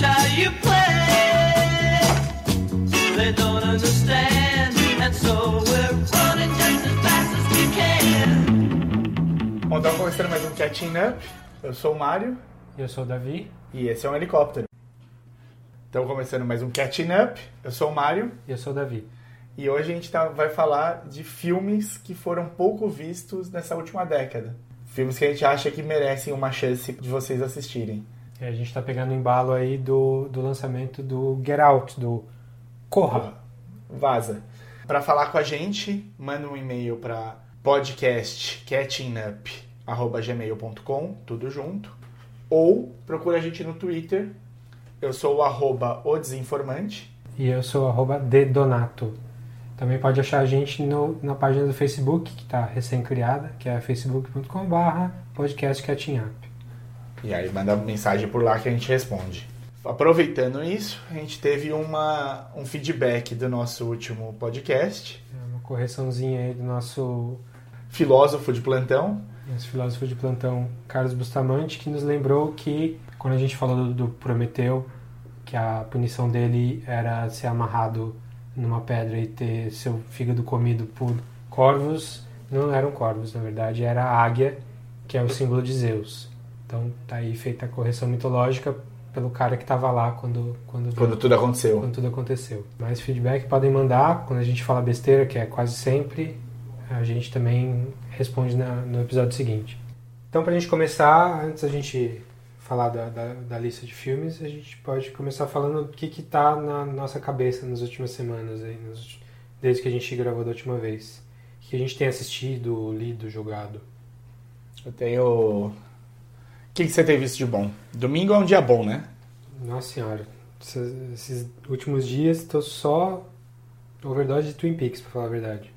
watch how you play. They don't understand, and so we're running just as fast as we can. Bom, então começando mais um Catching Up. Eu sou o Mário Eu sou o Davi e esse é um helicóptero. Então começando mais um Catching Up. Eu sou o Mário e eu sou o Davi. e hoje a gente tá- vai falar de filmes que foram pouco vistos nessa última década. Filmes que a gente acha que merecem uma chance de vocês assistirem. E a gente tá pegando o embalo aí do, do lançamento do Get Out, do Corra. Vaza. Para falar com a gente, manda um e-mail para podcastcatchingup@gmail.com, tudo junto. Ou procura a gente no Twitter. Eu sou o arroba o desinformante. E eu sou arroba dedonato. Também pode achar a gente no, na página do Facebook, que tá recém-criada, que é facebook.com barra podcast Catching Up. E aí manda mensagem por lá que a gente responde. Aproveitando isso, a gente teve uma, um feedback do nosso último podcast. É uma correçãozinha aí do nosso, Filósofo de plantão. nosso filósofo de plantão, Carlos Bustamante, que nos lembrou que, quando a gente falou do, do Prometeu, que a punição dele era ser amarrado numa pedra e ter seu fígado comido por corvos, não eram corvos, na verdade, era a águia, que é o símbolo de Zeus. Então tá aí feita a correção mitológica pelo cara que estava lá quando, quando, Quando tudo aconteceu. quando tudo aconteceu. Mais feedback podem mandar quando a gente fala besteira, que é quase sempre, a gente também responde na- no episódio seguinte. Então, pra gente começar, antes da gente falar da, da, da lista de filmes, a gente pode começar falando o que que tá na nossa cabeça nas últimas semanas, aí, nos- desde que a gente gravou da última vez. O que a gente tem assistido, lido, jogado. Eu tenho. O que, que você tem visto de bom? Domingo é um dia bom, né? Nossa senhora, esses, últimos dias tô só overdose de Twin Peaks, pra falar a verdade.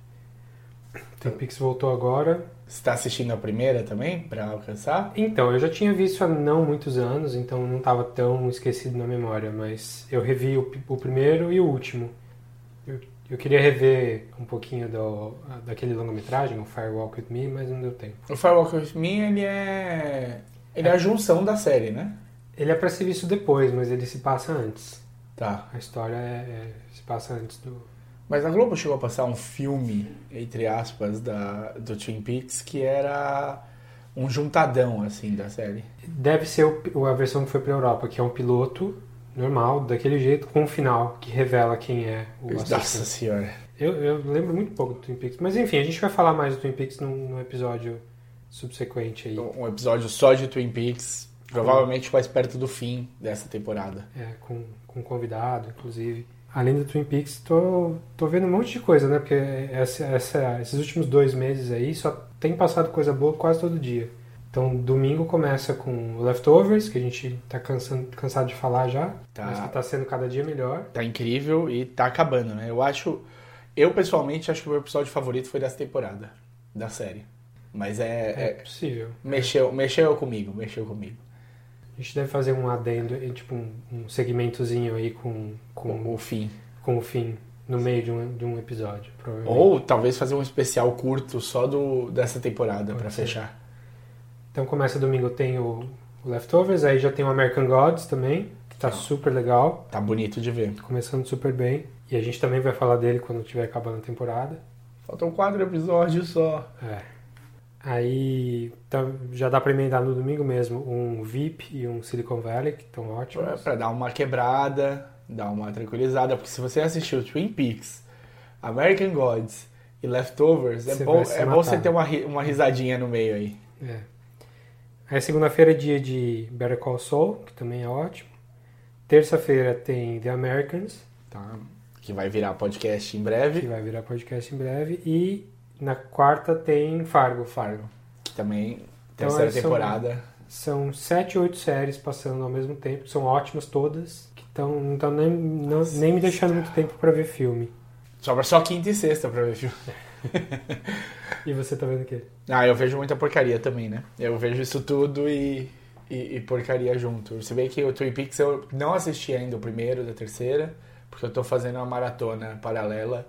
Twin Peaks voltou agora. Você está assistindo a primeira também, para alcançar? Então, eu já tinha visto há não muitos anos, então não estava tão esquecido na memória, mas eu revi o, o primeiro e o último. Eu, eu queria rever um pouquinho do, daquele longa-metragem, o Firewalk With Me, mas não deu tempo. O Firewalk With Me, ele é... Ele é a junção da série, né? Ele é pra ser visto depois, mas ele se passa antes. Tá. A história é- é- se passa antes do... Mas a Globo chegou a passar um filme, entre aspas, da, do Twin Peaks, que era um juntadão, assim, da série. Deve ser o- a versão que foi pra Europa, que é um piloto normal, daquele jeito, com um final que revela quem é o Nossa assassino. senhora. Eu, eu lembro muito pouco do Twin Peaks. Mas enfim, a gente vai falar mais do Twin Peaks num, num episódio subsequente aí. Um episódio só de Twin Peaks, provavelmente mais perto do fim dessa temporada. É, com, com convidado, inclusive. Além do Twin Peaks, tô, tô vendo um monte de coisa, né? Porque essa, essa- esses últimos dois meses aí só tem passado coisa boa quase todo dia. Então, domingo começa com Leftovers, que a gente tá cansando, cansado de falar já, Tá. mas que tá sendo cada dia melhor. Tá incrível e tá acabando, né? Eu acho... Eu, pessoalmente, acho que o meu episódio favorito foi dessa temporada, da série. Mas É, é... é- possível. mexeu, mexeu comigo, mexeu comigo. A gente deve fazer um adendo, tipo um, um segmentozinho aí com, com, Com o fim. com o fim no meio de um, de um episódio, provavelmente. Ou talvez fazer um especial curto só do, dessa temporada ser. fechar. Então começa domingo tem o, o Leftovers, aí já tem o American Gods também, que tá Tá. super legal, Tá bonito de ver. começando super bem. E a gente também vai falar dele quando estiver acabando a temporada. Faltam quatro episódios só. É. Aí tá- já dá pra emendar no domingo mesmo um VIP e um Silicon Valley, que estão ótimos. pra dar uma quebrada, dar uma tranquilizada. Porque se você assistiu Twin Peaks, American Gods e Leftovers, é Você bom, é bom você ter uma, uma risadinha no meio aí. É. Aí segunda-feira é dia de Better Call Saul, que também é ótimo. Terça-feira tem The Americans, Tá? Que vai virar podcast em que breve. vai virar podcast em breve. E na quarta tem Fargo. Fargo. Que também, Então, terceira são- temporada. São sete, oito séries passando ao mesmo tempo, são ótimas todas, que tão, não estão nem, não- nem me deixando muito tempo pra ver filme. Sobra só quinta e sexta pra ver filme. E você tá vendo o quê? Ah, eu vejo muita porcaria também, né? Eu vejo isso tudo e, e, e porcaria junto. Se bem que o Twin Peaks eu não assisti ainda o primeiro da terceira, porque eu tô fazendo uma maratona paralela.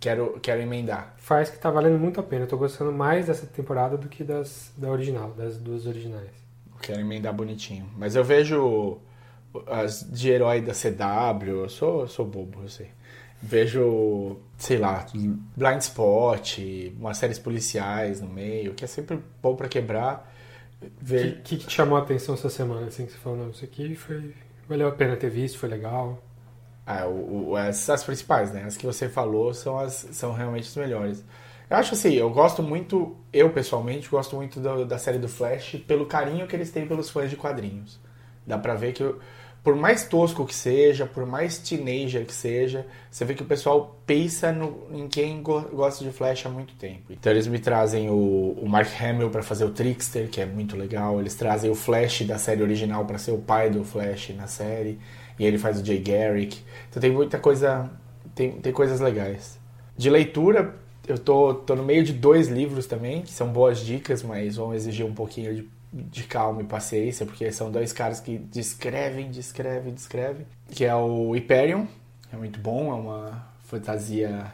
Quero, quero emendar. Faz que tá valendo muito a pena. Eu tô gostando mais dessa temporada do que das da original, das duas originais. Quero emendar bonitinho. Mas eu vejo as de herói da CW. Eu sou, eu sou bobo, eu sei. Vejo, sei lá, Blind Spot, umas séries policiais no meio, que é sempre bom pra quebrar. O que, que te chamou a atenção essa semana, assim, que você falou, não, isso aqui foi... Valeu a pena ter visto, foi legal. Ah, o, o- as, principais, né? As que você falou são, as, são realmente as melhores. Eu acho assim, eu gosto muito, eu pessoalmente, gosto muito da, da série do Flash pelo carinho que eles têm pelos fãs de quadrinhos. Dá pra ver que, por mais tosco que seja, por mais teenager que seja, você vê que o pessoal pensa no, em quem go- gosta de Flash há muito tempo. Então eles me trazem o, o Mark Hamill pra fazer o Trickster, que é muito legal. Eles trazem o Flash da série original pra ser o pai do Flash na série. E ele faz o Jay Garrick. Então tem muita coisa. Tem, tem coisas legais. De leitura, eu tô, tô no meio de dois livros também, que são boas dicas, mas vão exigir um pouquinho de, de calma e paciência, porque são dois caras que descrevem, descrevem, descrevem. Que é o Hyperion, é muito bom, é uma fantasia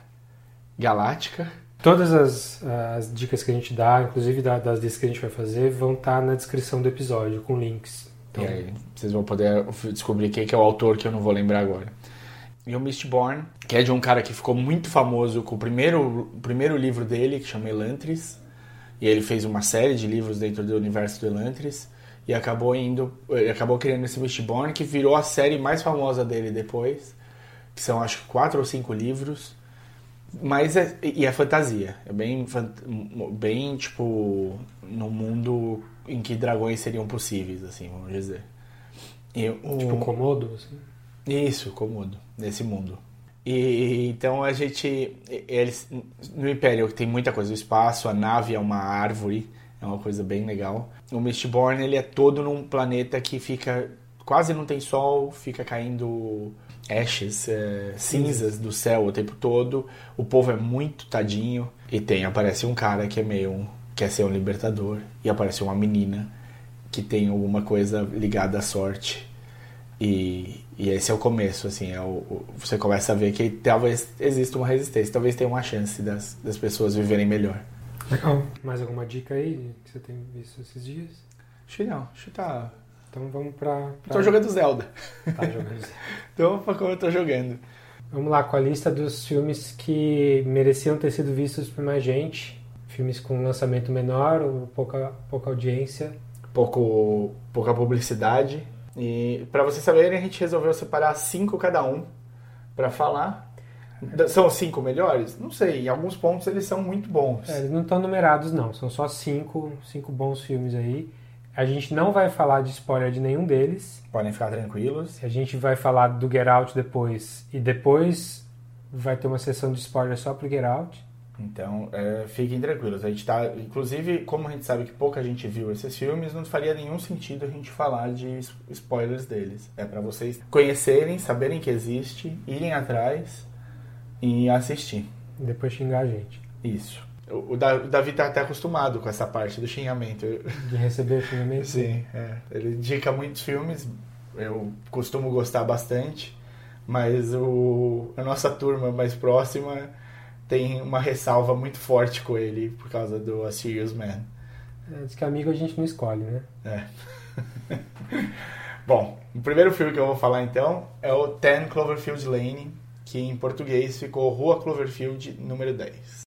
galáctica. Todas as, as dicas que a gente dá, inclusive da- das dicas que a gente vai fazer, vão estar na descrição do episódio, com links. Então, aí vocês vão poder descobrir quem que é o autor que eu não vou lembrar agora. E o Mistborn, que é de um cara que ficou muito famoso com o primeiro, o primeiro livro dele, que chama Elantris. E ele fez uma série de livros dentro do universo do Elantris. E acabou indo. Acabou criando esse Mistborn, que virou a série mais famosa dele depois. Que são acho que quatro ou cinco livros. Mas é, e é fantasia. É bem, bem tipo, no mundo em que dragões seriam possíveis, assim, vamos dizer. E o- tipo, cômodo, assim. isso, cômodo, nesse mundo. E então a gente. Eles, no Império tem muita coisa, o espaço, a nave é uma árvore, é uma coisa bem legal. O Mistborn ele é todo num planeta que fica. quase não tem sol, fica caindo ashes, é, cinzas do céu o tempo todo. O povo é muito tadinho. E tem, aparece um cara que é meio. um- quer ser um libertador. E aparece uma menina que tem alguma coisa ligada à sorte. E, e esse é o começo, assim, é o, o- você começa a ver que talvez exista uma resistência, talvez tenha uma chance das, das pessoas viverem melhor. Legal. Mais alguma dica aí que você tem visto esses dias? Acho que não, acho que tá... Então vamos pra... pra... Tô jogando Zelda. Tá jogando. Então, pra como eu tô jogando. Vamos lá com a lista dos filmes que mereciam ter sido vistos por mais gente. Filmes com lançamento menor ou pouca, pouca audiência. Pouco, pouca publicidade. E pra vocês saberem, a gente resolveu separar cinco cada um pra falar. São os cinco melhores? Não sei, em alguns pontos eles são muito bons. É, eles não estão numerados, não. São só cinco, cinco bons filmes aí. A gente não vai falar de spoiler de nenhum deles. Podem ficar tranquilos. A gente vai falar do Get Out depois. E depois vai ter uma sessão de spoiler só pro Get Out. Então, é, fiquem tranquilos. A gente tá, inclusive, como a gente sabe que pouca gente viu esses filmes, não faria nenhum sentido a gente falar de spoilers deles. É pra vocês conhecerem, saberem que existe, irem atrás e assistir. Depois xingar a gente. Isso. O, o Da- o Davi tá até acostumado com essa parte do xingamento. De receber xingamento. Sim, é. ele indica muitos filmes, eu costumo gostar bastante, mas o, a nossa turma mais próxima tem uma ressalva muito forte com ele por causa do A Serious Man. É, diz que amigo a gente não escolhe, né? É. Bom, o primeiro filme que eu vou falar então é o Ten Cloverfield Lane, que em português ficou Rua Cloverfield número 10.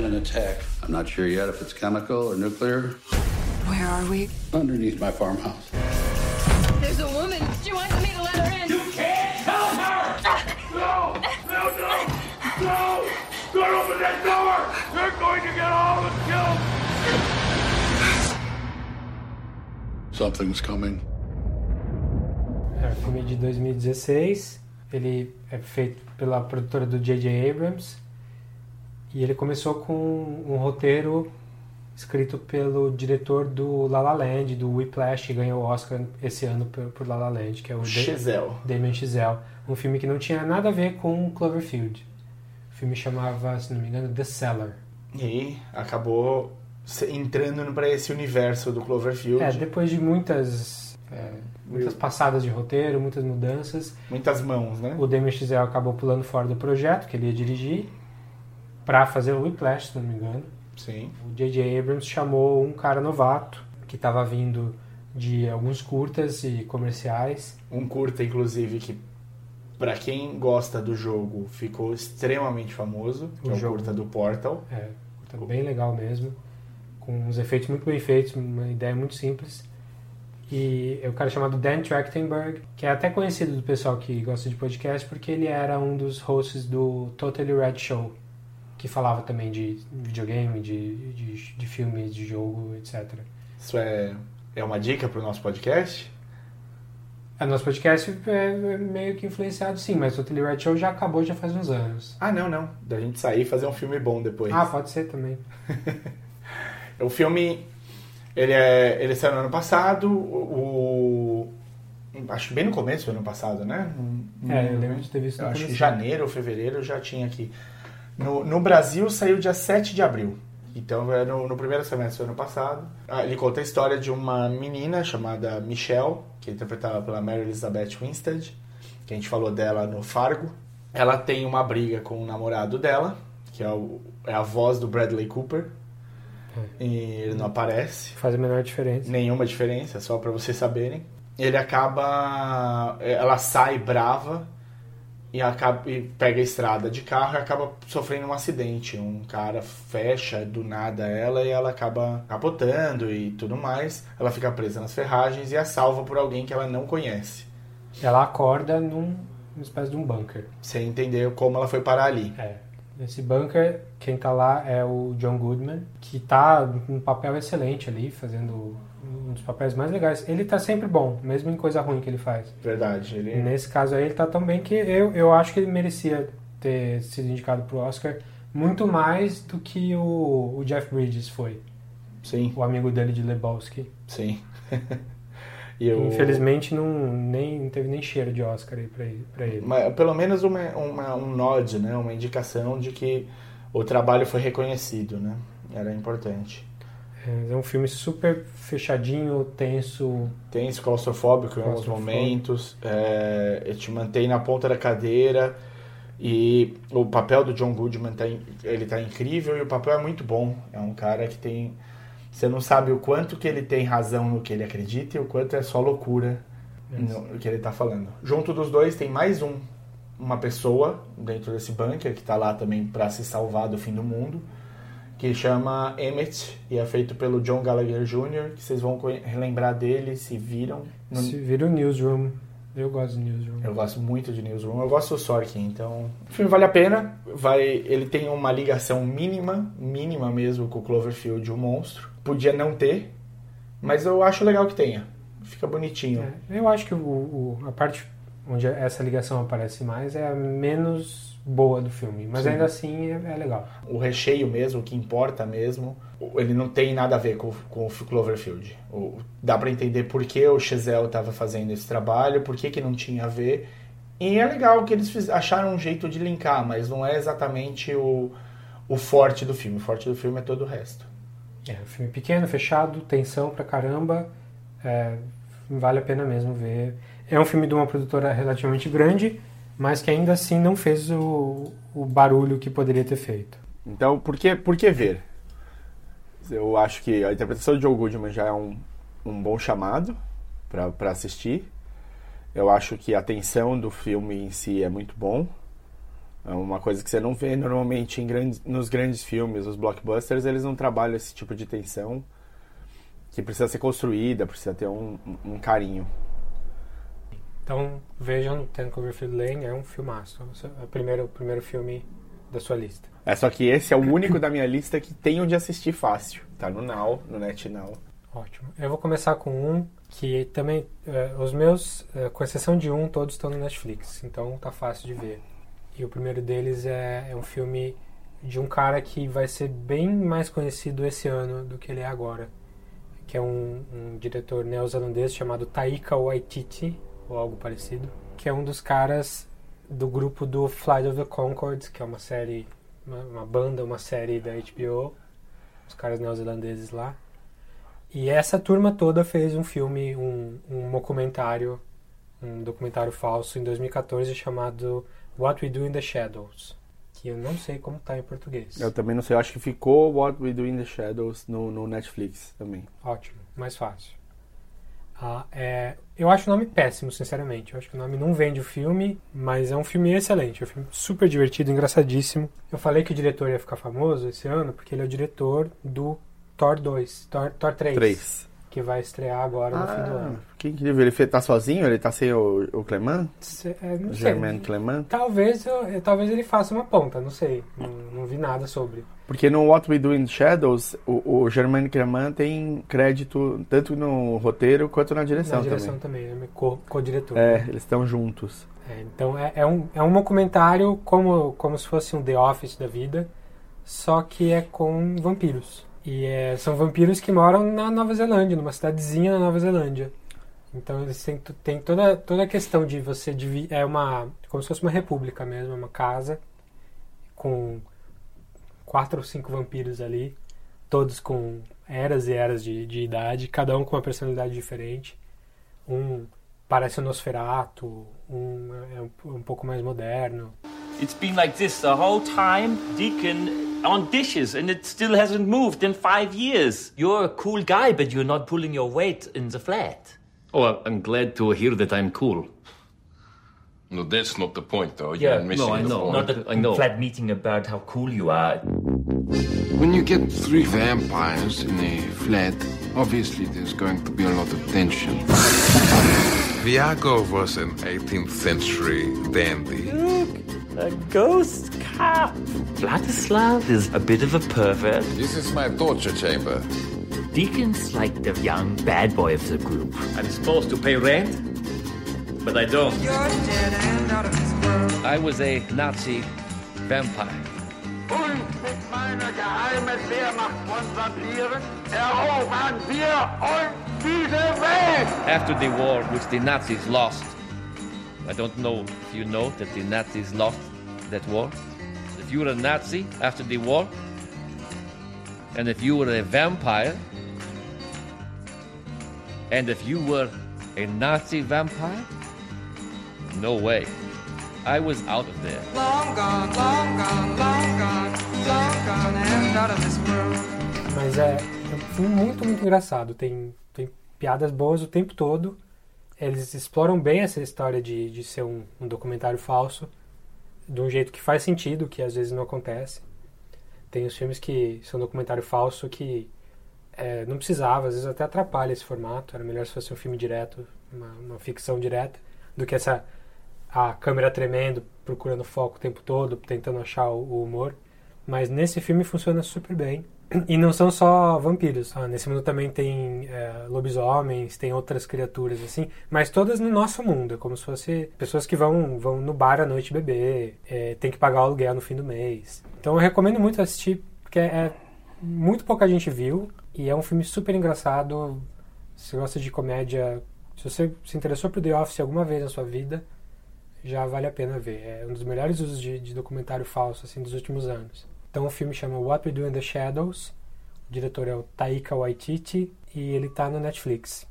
Been an attack. I'm not sure yet if it's chemical or nuclear. Where are we? Underneath my farmhouse. There's a woman. She wants me to let her in. You can't help her! no! No, no! No! Don't open that door! They're going to get all of us killed! Something's coming. É um filme de 2016. Ele é feito pela produtora do J.J. Abrams. E ele começou com um roteiro escrito pelo diretor do La La Land, do Whiplash, que ganhou o Oscar esse ano por, por La La Land, que é o Chazelle. Damien Chazelle. Um filme que não tinha nada a ver com Cloverfield. O filme chamava, se não me engano, The Cellar. E acabou entrando para esse universo do Cloverfield. É, depois de muitas é, muitas passadas de roteiro, muitas mudanças. Muitas mãos, né? O Damien Chazelle acabou pulando fora do projeto que ele ia dirigir para fazer o Whiplash, se não me engano. Sim. O J.J. Abrams chamou um cara novato que estava vindo de alguns curtas e comerciais. Um curta, inclusive, que pra quem gosta do jogo ficou extremamente famoso, que O é o jogo. curta do Portal. É, tá bem legal mesmo. Com uns efeitos muito bem feitos, uma ideia muito simples. E é o cara chamado Dan Trachtenberg, que é até conhecido do pessoal que gosta de podcast, porque ele era um dos hosts do Totally Red Show, que falava também de videogame, de, de, de filmes, de jogo, etc. Isso é, é uma dica pro nosso podcast? O nosso podcast é meio que influenciado sim, mas o Totally Red Show já acabou já faz uns anos. Ah, não, não. Da gente sair e fazer um filme bom depois. Ah, pode ser também. O filme, ele, é, ele saiu no ano passado, o, o- acho que bem no começo do ano passado, né? É, eu lembro de ter visto Eu no acho que janeiro ou fevereiro eu já tinha aqui. No, no Brasil saiu dia 7 de abril. Então é no, no primeiro semestre do ano passado. Ah, Ele conta a história de uma menina chamada Michelle, que é interpretada pela Mary Elizabeth Winstead, que a gente falou dela no Fargo. Ela tem uma briga com o namorado dela, que é, o- é a voz do Bradley Cooper. E ele não aparece Faz a menor diferença. nenhuma diferença, só pra vocês saberem. Ele acaba. Ela sai brava e, acaba, e pega a estrada de carro e acaba sofrendo um acidente. Um cara fecha do nada ela e ela acaba capotando e tudo mais. Ela fica presa nas ferragens e é salva por alguém que ela não conhece. Ela acorda num, numa espécie de um bunker. Sem entender como ela foi parar ali. É. Nesse bunker, quem tá lá é o John Goodman, que tá num papel excelente ali, fazendo um dos papéis mais legais. Ele tá sempre bom, mesmo em coisa ruim que ele faz. Verdade. Ele... Nesse caso aí, ele tá tão bem que eu, eu acho que ele merecia ter sido indicado pro Oscar muito mais do que o, o Jeff Bridges foi, Sim, o amigo dele de Lebowski. sim. eu... Infelizmente, não, nem, não teve nem cheiro de Oscar aí pra ele. Pra ele. Mas, pelo menos uma, uma- um nod, né? Uma indicação de que o trabalho foi reconhecido, né? Era importante. É um filme super fechadinho, tenso, Tenso, claustrofóbico em alguns momentos. É, ele te mantém na ponta da cadeira. E o papel do John Goodman tá, ele tá incrível e o papel é muito bom. É um cara que tem... Você não sabe o quanto que ele tem razão no que ele acredita e o quanto é só loucura no, no que ele tá falando. Junto dos dois tem mais um, uma pessoa dentro desse bunker que tá lá também para se salvar do fim do mundo, que chama Emmett e é feito pelo John Gallagher Jr., que vocês vão relembrar dele se viram. No- Se vira o Newsroom. Eu gosto do Newsroom. Eu gosto muito de Newsroom, eu gosto do Sorkin, então o filme vale a pena. Vai, ele tem uma ligação mínima, mínima mesmo com o Cloverfield, o monstro. Podia não ter, mas eu acho legal que tenha. Fica bonitinho. É, eu acho que o, o- a parte onde essa ligação aparece mais é a menos boa do filme. Mas Sim. ainda assim é, é legal. O recheio mesmo, o que importa mesmo, ele não tem nada a ver com, com o Cloverfield. O- dá pra entender por que o Chazelle estava fazendo esse trabalho, por que, que não tinha a ver. E é legal que eles fiz- acharam um jeito de linkar, mas não é exatamente o, o forte do filme. O forte do filme é todo o resto. É um filme pequeno, fechado, tensão pra caramba. É, vale a pena mesmo ver. É um filme de uma produtora relativamente grande, mas que ainda assim não fez o, o barulho que poderia ter feito. Então, por que, por que ver? Eu acho que a interpretação de Joe Goodman já é um, um bom chamado para assistir. Eu acho que a tensão do filme em si é muito bom. É uma coisa que você não vê normalmente em grandes, nos grandes filmes, os blockbusters, eles não trabalham esse tipo de tensão que precisa ser construída, precisa ter um, um carinho. Então vejam Ten Cloverfield Lane, é um filmaço. É o primeiro, o primeiro filme da sua lista. É só que esse é o único da minha lista que tem onde assistir fácil. Tá no Now, no NetNow. Ótimo. Eu vou começar com um que também, eh, os meus, eh, com exceção de um, todos estão no Netflix, então tá fácil de ver. E o primeiro deles é, é um filme de um cara que vai ser bem mais conhecido esse ano do que ele é agora, que é um, um diretor neozelandês chamado Taika Waititi, ou algo parecido, que é um dos caras do grupo do Flight of the Conchords, que é uma série, uma, uma banda, uma série da HBO, os caras neozelandeses lá. E essa turma toda fez um filme, um, um documentário, um documentário falso em 2014 chamado What We Do in the Shadows, que eu não sei como tá em português. Eu também não sei, eu acho que ficou What We Do in the Shadows no, no Netflix também. Ótimo, mais fácil. Ah, é, eu acho o nome péssimo, sinceramente. Eu acho que o nome não vende o filme, mas é um filme excelente. É um filme super divertido, engraçadíssimo. Eu falei que o diretor ia ficar famoso esse ano porque ele é o diretor do Thor 2, Thor, Thor 3, 3. Que vai estrear agora no fim do Ah, ano. que incrível. Ele tá sozinho? Ele tá sem o, o Clement? Cê- é, não sei. Germain Clement? Talvez, eu- eu- talvez ele faça uma ponta, não sei. Não, não vi nada sobre. Porque no What We Do in Shadows, o, o Germain Clement tem crédito tanto no roteiro quanto na direção, Na direção também. também, ele é co- co-diretor. É, eles estão juntos. É, então é, é um, é um documentário como, como se fosse um The Office da vida, só que é com vampiros. E é, são vampiros que moram na Nova Zelândia, numa cidadezinha na Nova Zelândia. Então eles têm, toda, toda a questão de você divi- é uma como se fosse uma república mesmo, é uma casa com quatro ou cinco vampiros ali, todos com eras e eras de, de idade, cada um com uma personalidade diferente. Um parece um Nosferatu, um é um, um pouco mais moderno. It's been like this the whole time, Deacon on dishes, and it still hasn't moved in five years. You're a cool guy, but you're not pulling your weight in the flat. Oh, I'm glad to hear that I'm cool. No, that's not the point, though. You're missing no, I the know. point. Not a I know. flat meeting about how cool you are. When you get three vampires in a flat, obviously there's going to be a lot of tension. Viago was an 18th century dandy. A ghost cop. Vladislav is a bit of a pervert. This is my torture chamber. Deacon's like the young bad boy of the group. I'm supposed to pay rent, but I don't. I was a Nazi vampire. Und mit meiner geheimen Wehrmacht von Vampiren erobern wir uns diese Welt! After the war, which the Nazis lost, I don't know if you know that the Nazis lost that war. If you were a Nazi after the war, and if you were a vampire, and if you were a Nazi vampire, no way. I was out of there. Mas é, é um filme muito, muito engraçado. Tem, tem piadas boas o tempo todo. Eles exploram bem essa história de, de ser um, um documentário falso, de um jeito que faz sentido, que às vezes não acontece. Tem os filmes que são documentário falso que é, não precisava, às vezes até atrapalha esse formato. Era melhor se fosse um filme direto, uma, uma ficção direta, do que essa a câmera tremendo, procurando foco o tempo todo, tentando achar o, o humor. Mas nesse filme funciona super bem. E não são só vampiros. Ah, nesse mundo também tem é, lobisomens, tem outras criaturas assim, mas todas no nosso mundo. É como se fosse pessoas que vão, vão no bar à noite beber, é, tem que pagar o aluguel no fim do mês. Então eu recomendo muito assistir, porque é, é muito pouca gente viu e é um filme super engraçado. Se você gosta de comédia, se você se interessou por The Office alguma vez na sua vida, já vale a pena ver. É um dos melhores usos de, de documentário falso assim dos últimos anos. Então o filme chama What We Do in the Shadows. O diretor é o Taika Waititi e ele tá no Netflix.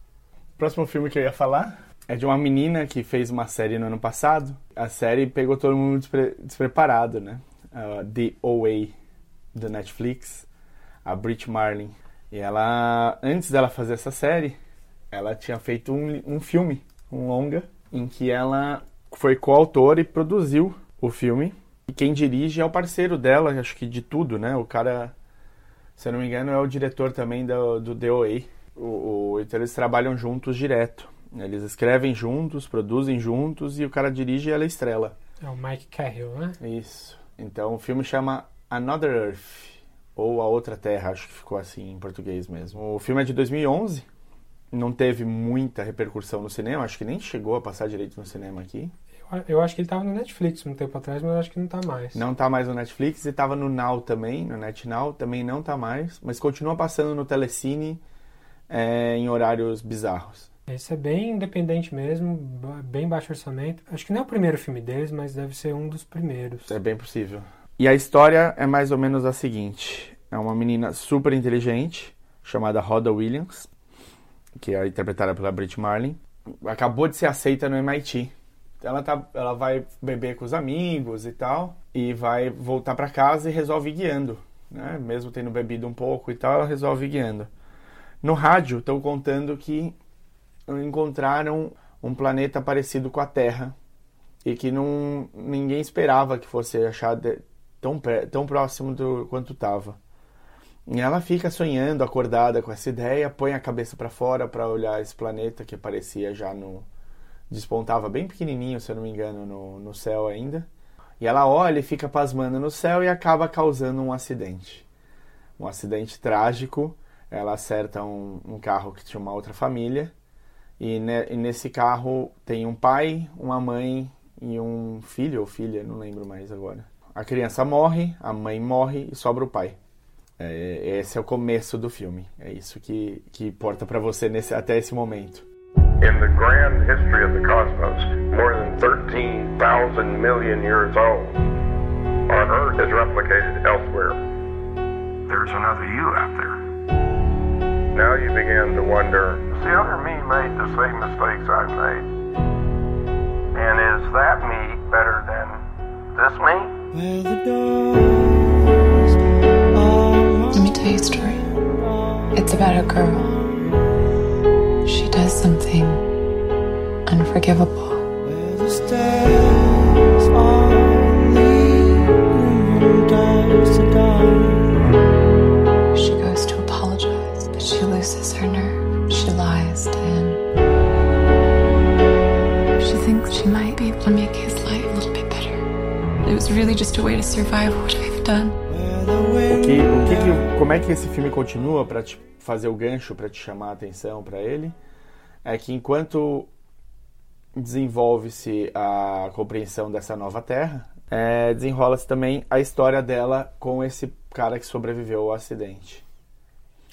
O próximo filme que eu ia falar é de uma menina que fez uma série no ano passado. A série pegou todo mundo despre- despreparado, né? Uh, The OA, do Netflix, a Brit Marlin. E ela, antes dela fazer essa série, ela tinha feito um, um filme, um longa, em que ela foi coautora e produziu o filme. E quem dirige é o parceiro dela, acho que de tudo, né? O cara, se eu não me engano, é o diretor também do, do DOA. O, o- então eles trabalham juntos direto. Eles escrevem juntos, produzem juntos e o cara dirige e ela estrela. É o Mike Cahill, né? Isso. Então o filme chama Another Earth, ou A Outra Terra, acho que ficou assim em português mesmo. O filme é de 2011, não teve muita repercussão no cinema, acho que nem chegou a passar direito no cinema aqui. Eu, acho que ele tava no Netflix um tempo atrás, mas acho que não tá mais. Não tá mais no Netflix e tava no Now também, no NetNow, também não tá mais, mas continua passando no Telecine é, em horários bizarros. Esse é bem independente mesmo, bem baixo orçamento. Acho que não é o primeiro filme deles, mas deve ser um dos primeiros. É bem possível. E a história é mais ou menos a seguinte: é uma menina super inteligente, chamada Rhoda Williams, que é interpretada pela Brit Marlin. Acabou de ser aceita no MIT. Ela, tá, ela vai beber com os amigos e tal, e vai voltar para casa e resolve guiando. Né? Mesmo tendo bebido um pouco e tal, ela resolve guiando. No rádio, estão contando que encontraram um planeta parecido com a Terra e que não, ninguém esperava que fosse achado tão, tão próximo do quanto estava. E ela fica sonhando, acordada com essa ideia, põe a cabeça para fora para olhar esse planeta que aparecia já no. Despontava bem pequenininho, se eu não me engano, no, no céu ainda. E ela olha e fica pasmando no céu e acaba causando um acidente. Um acidente trágico. Ela acerta um, um carro que tinha uma outra família. E, ne- e nesse carro tem um pai, uma mãe e um filho ou filha, não lembro mais agora. A criança morre, a mãe morre e sobra o pai. É, esse é o começo do filme. É isso que, que importa pra você nesse, até esse momento. In the grand history of the cosmos, more than 13,000 million years old, on Earth is replicated elsewhere. There's another you out there. Now you begin to wonder, has the other me made the same mistakes I've made? And is that me better than this me? Let me tell you a story. It's about a girl. She does something unforgivable. She goes to apologize, but she loses her nerve. She lies to him. She thinks she might be able to make his life a little bit better. It was really just a way to survive what I've done. O que, o que que- como é que esse filme continua pra te fazer o gancho, pra te chamar a atenção pra ele? É que enquanto desenvolve-se a compreensão dessa nova Terra, é, desenrola-se também a história dela com esse cara que sobreviveu ao acidente.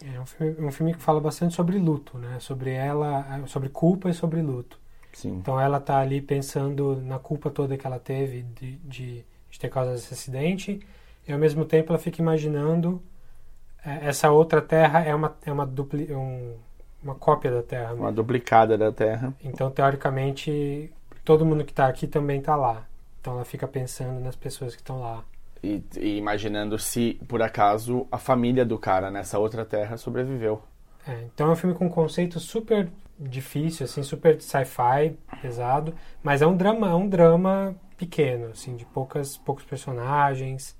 É um filme, um filme que fala bastante sobre luto, né? Sobre ela, sobre culpa e sobre luto. Sim. Então ela tá ali pensando na culpa toda que ela teve de, de, de ter causado esse acidente e ao mesmo tempo ela fica imaginando essa outra Terra é uma é uma dupli, um, uma cópia da Terra. Uma duplicada da Terra. Então teoricamente todo mundo que está aqui também está lá. Então ela fica pensando nas pessoas que estão lá. E, e imaginando se, por acaso, a família do cara nessa outra Terra sobreviveu. É, então é um filme com um conceito super difícil, assim, super sci-fi, pesado, mas é um drama, é um drama pequeno, assim, de poucas, poucos personagens.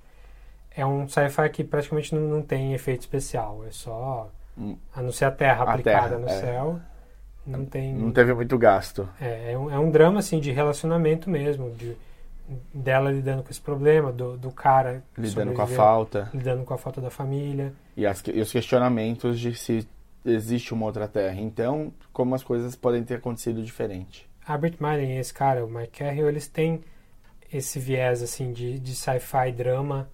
É um sci-fi que praticamente não, não tem efeito especial, é só a não ser a Terra A aplicada Terra, no é. céu. Não tem. Não teve muito gasto. É, é um, é um drama assim de relacionamento mesmo, de dela lidando com esse problema, do, do cara Lidando com a falta. lidando com a falta da família. E, as- e os questionamentos de se existe uma outra Terra. Então, como as coisas podem ter acontecido diferente. A Brit Marlin e esse cara, o Mike Carrill, eles têm esse viés assim de, de sci-fi drama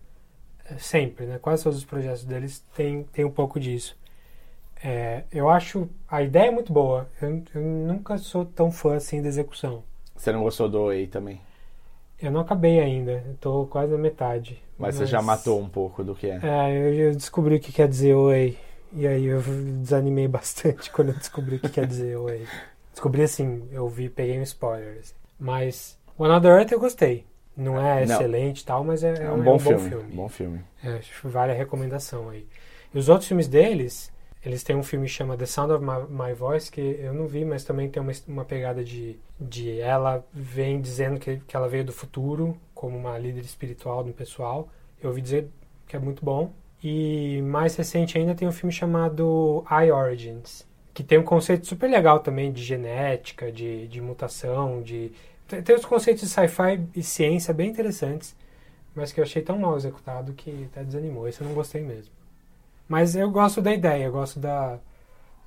sempre, né? Quase todos os projetos deles têm, têm um pouco disso. É, eu acho a ideia é muito boa. Eu, eu nunca sou tão fã assim da execução. Você não gostou do Oi também? Eu não acabei ainda, tô quase na metade. Mas, você já matou um pouco do que é. É, eu, eu descobri o que quer dizer oi. E aí eu desanimei bastante quando eu descobri o que quer dizer oi. Descobri assim, eu vi, peguei um spoiler. assim. Mas o Another Earth eu gostei. Não é excelente e tal, mas é, É é um, é bom, um filme, bom filme. Bom filme. É, acho que vale a recomendação aí. E os outros filmes deles, eles têm um filme que chama The Sound of My, My Voice, que eu não vi, mas também tem uma, uma pegada de, de ela vem dizendo que, que ela veio do futuro, como uma líder espiritual do pessoal. Eu ouvi dizer que é muito bom. E mais recente ainda tem um filme chamado I Origins, que tem um conceito super legal também de genética, de, de mutação, de... Tem, tem os conceitos de sci-fi e ciência bem interessantes mas que eu achei tão mal executado que até desanimou. Esse eu não gostei mesmo. Mas eu gosto da ideia, eu gosto da,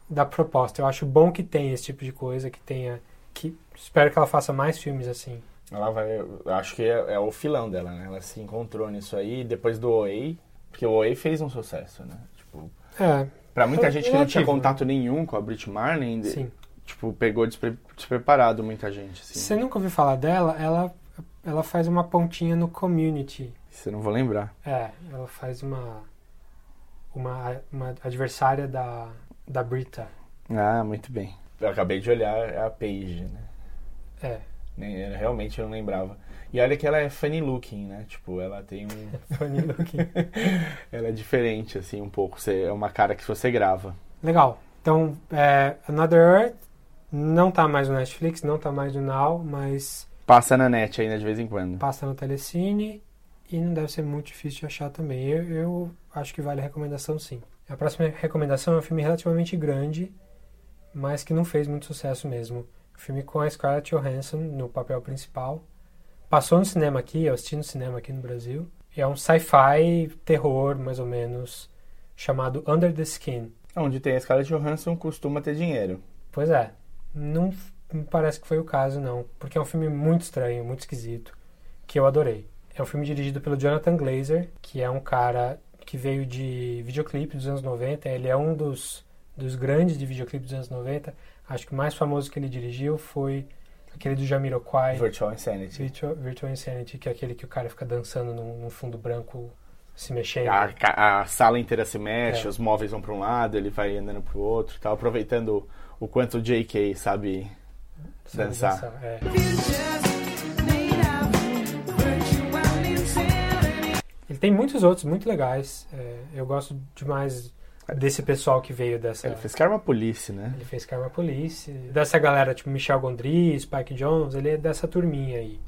da proposta. Eu acho bom que tenha esse tipo de coisa, que tenha. que Espero que ela faça mais filmes assim. Ela vai. Acho que é, é o filão dela, né? Ela se encontrou nisso aí depois do Oi. Porque o Oi fez um sucesso, né? Tipo, É. pra muita É gente que não tinha relativo, contato nenhum com a Brit Marlin, Sim. Tipo, pegou despre- despreparado muita gente. Assim. Se você nunca ouviu falar dela, ela, ela faz uma pontinha no community. Você não vou lembrar. É, ela faz uma. uma, uma adversária da, da Brita. Ah, muito bem. Eu acabei de olhar é a Paige, né? É. Eu Realmente eu não lembrava. E olha que ela é funny looking, né? Tipo, ela tem um. Funny looking. ela é diferente, assim, um pouco. Você, é uma cara que você grava. Legal. Então, é, Another Earth não tá mais no Netflix, não tá mais no Now, mas Passa na net ainda de vez em quando. passa no Telecine e não deve ser muito difícil de achar também. Eu, eu acho que vale a recomendação sim. A próxima recomendação é um filme relativamente grande, mas que não fez muito sucesso mesmo. Um filme com a Scarlett Johansson no papel principal. Passou no cinema aqui, eu assisti no cinema aqui no Brasil. É um sci-fi terror, mais ou menos, chamado Under the Skin. Onde tem a Scarlett Johansson costuma ter dinheiro. Pois é, não me parece que foi o caso, não. Porque é um filme muito estranho, muito esquisito, que eu adorei. É um filme dirigido pelo Jonathan Glazer, que é um cara que veio de videoclipe dos anos 90. Ele é um dos, dos grandes de videoclipe dos anos 90. Acho que o mais famoso que ele dirigiu foi aquele do Jamiroquai, Virtual Insanity. Virtual, Virtual Insanity, que é aquele que o cara fica dançando num, num fundo branco, se mexendo. A, a sala inteira se mexe, É. os móveis vão para um lado, ele vai andando para o outro, tal, aproveitando o quanto o JK sabe Sabe dançar. dançar, é. Ele tem muitos outros muito legais. É, eu gosto demais desse pessoal que veio dessa. Ele fez Karma Police, né? Ele fez Karma Police. Dessa galera, tipo Michel Gondry, Spike Jones, ele é dessa turminha aí.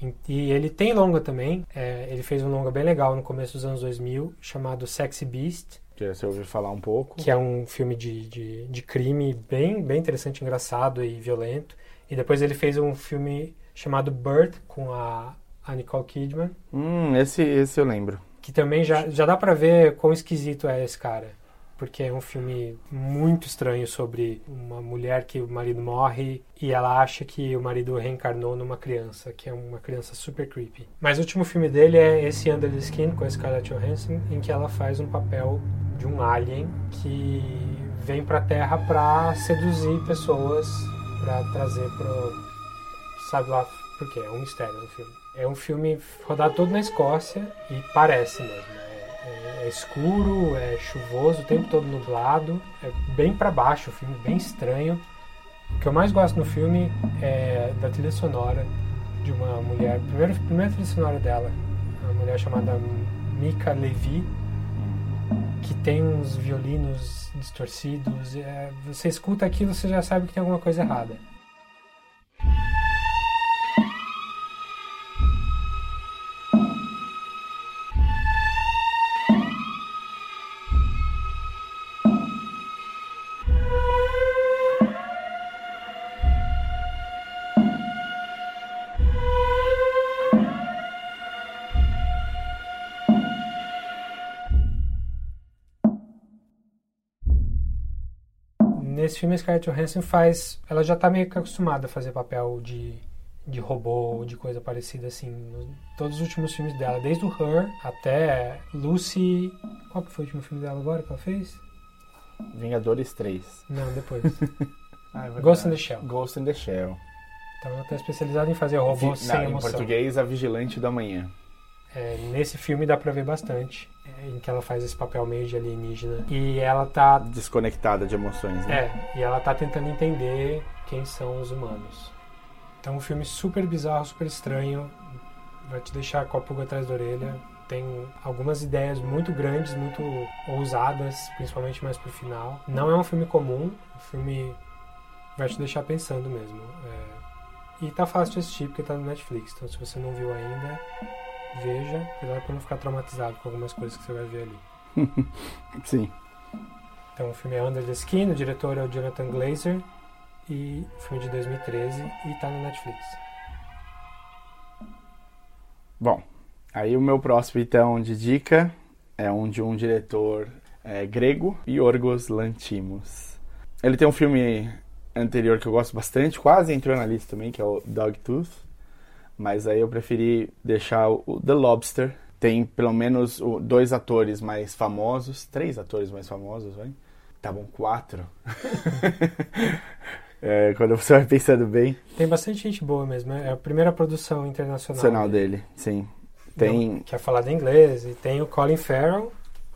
E- E ele tem longa também. É, ele fez um longa bem legal no começo dos anos 2000, chamado Sexy Beast, Que você ouviu falar um pouco. que é um filme de, de, de crime bem, bem interessante, engraçado e violento. E depois ele fez um filme chamado Bird, com a, a Nicole Kidman, Hum, esse, esse eu lembro. que também já, já dá pra ver quão esquisito é esse cara. Porque é um filme muito estranho sobre uma mulher que o marido morre e ela acha que o marido reencarnou numa criança, que é uma criança super creepy. Mas o último filme dele é esse Under the Skin, com a Scarlett Johansson, em que ela faz um papel de um alien que vem pra Terra pra seduzir pessoas, pra trazer pro... sabe lá por quê? É um mistério no filme. É um filme rodado todo na Escócia e parece mesmo. É, é- é escuro, é chuvoso, o tempo todo nublado, é bem pra baixo, o filme bem estranho. O que eu mais gosto no filme é da trilha sonora de uma mulher, primeiro, primeira trilha sonora dela, uma mulher chamada Mika Levi, que tem uns violinos distorcidos. é, você escuta aquilo, você já sabe que tem alguma coisa errada. Nesse filme, a Scarlett Johansson faz. Ela já tá meio que acostumada a fazer papel de, de robô, de coisa parecida assim. Todos os últimos filmes dela, desde o Her até Lucy. Qual que foi o último filme dela agora que ela fez? Vingadores 3. Não, depois. Ah, é. Ghost in the Shell. Ghost in the Shell. Então ela tá especializada em fazer robô Vi- sem não, em emoção. português, A Vigilante do Amanhã. É, nesse filme dá pra ver bastante. é, em que ela faz esse papel meio de alienígena. E ela tá Desconectada de emoções, né? É, e ela tá tentando entender quem são os humanos. Então, um filme super bizarro, super estranho, vai te deixar com a pulga atrás da orelha. Tem algumas ideias muito grandes, muito ousadas, principalmente mais pro final. Não é um filme comum, o filme vai te deixar pensando mesmo. É, E tá fácil de assistir porque tá no Netflix, então se você não viu ainda, veja, cuidado pra não ficar traumatizado com algumas coisas que você vai ver ali. Sim. Então o filme é Under the Skin, o diretor é o Jonathan Glazer e filme é de 2013 e tá no Netflix. Bom, aí o meu próximo, então, de dica é um de um diretor é, grego, Yorgos Lantimos. Ele tem um filme anterior que eu gosto bastante, quase entrou na lista também, que é o Dogtooth. Mas aí eu preferi deixar o The Lobster. Tem pelo menos dois atores mais famosos, três atores mais famosos, vai? Tá bom, quatro. É, quando você vai pensando bem, Tem bastante gente boa mesmo, é a primeira produção internacional. nacional dele, sim. Tem, Não, que é falada em inglês, e tem o Colin Farrell,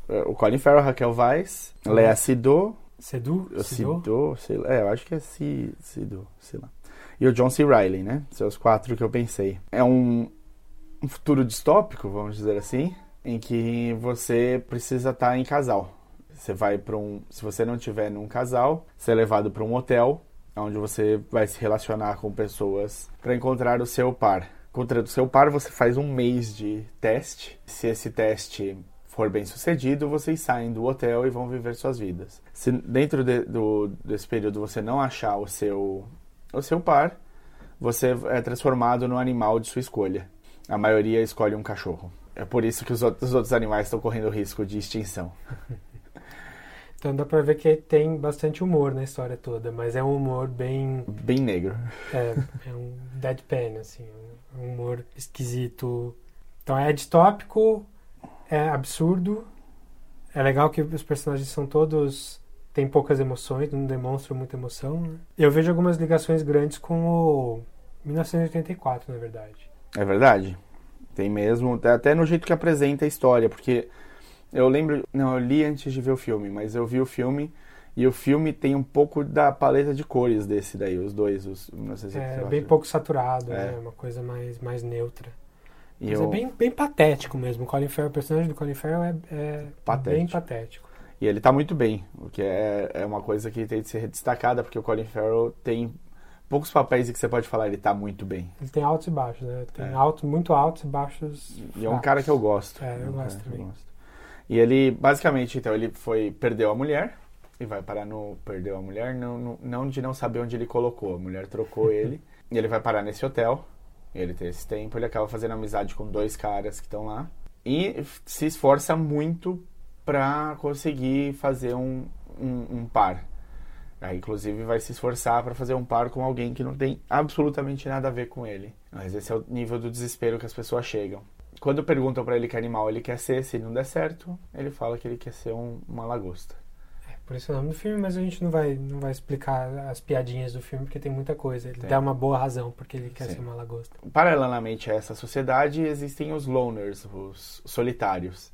é, o Colin Farrell, Raquel Weisz, Lea Seydoux, Sedu? Sedu? Seydoux, sei lá, é, eu acho que é Si- Seydoux, sei lá. E o John C. Reilly, né? São os quatro que eu pensei. É um, um futuro distópico, vamos dizer assim, em que você precisa estar em casal. Você vai para um, se você não tiver num casal, você é levado para um hotel, onde você vai se relacionar com pessoas para encontrar o seu par. Contra o seu par, você faz um mês de teste. Se esse teste for bem sucedido, vocês saem do hotel e vão viver suas vidas. Se dentro de- do, desse período você não achar o seu, o seu par, você é transformado no animal de sua escolha. A maioria escolhe um cachorro. É por isso que os outros, os outros animais estão correndo risco de extinção. Então dá pra ver que tem bastante humor na história toda, mas é um humor bem. Bem negro. É, é um deadpan, assim, um humor esquisito. Então é distópico, é absurdo. É legal que os personagens são todos. Têm poucas emoções, não demonstram muita emoção. né? Eu vejo algumas ligações grandes com o 1984, na verdade. É verdade. Tem mesmo, até- no jeito que apresenta a história, porque eu lembro, não, eu li antes de ver o filme, mas eu vi o filme e o filme tem um pouco da paleta de cores desse daí, os dois, os É 1984. bem pouco saturado, É. né? Uma coisa mais, mais neutra. E Mas eu- é bem, bem patético mesmo. O Colin Farrell, o personagem do Colin Farrell é, é Patético. bem patético. E ele tá muito bem, o que é, é uma coisa que tem de ser destacada, porque o Colin Farrell tem poucos papéis em que você pode falar ele tá muito bem. Ele tem altos e baixos, né? Tem É. altos, muito altos e baixos. E é um fracos. cara que eu gosto. É, É eu um gosto que eu também. gosto. E ele, basicamente, então, ele foi, perdeu a mulher e vai parar no. Perdeu a mulher, não, não, não de não saber onde ele colocou. A mulher trocou ele. E ele vai parar nesse hotel. E ele tem esse tempo, ele acaba fazendo amizade com dois caras que estão lá. E se esforça muito pra conseguir fazer um, um, um par. Aí, inclusive, vai se esforçar pra fazer um par com alguém que não tem absolutamente nada a ver com ele. Mas esse é o nível do desespero que as pessoas chegam. Quando perguntam pra ele que animal ele quer ser, se não der certo, ele fala que ele quer ser um- uma lagosta. Por isso é o nome do filme, mas a gente não vai, não vai explicar as piadinhas do filme, porque tem muita coisa. Ele Tem. dá uma boa razão porque ele quer Sim. ser uma lagosta. Paralelamente a essa sociedade, existem os loners, os solitários.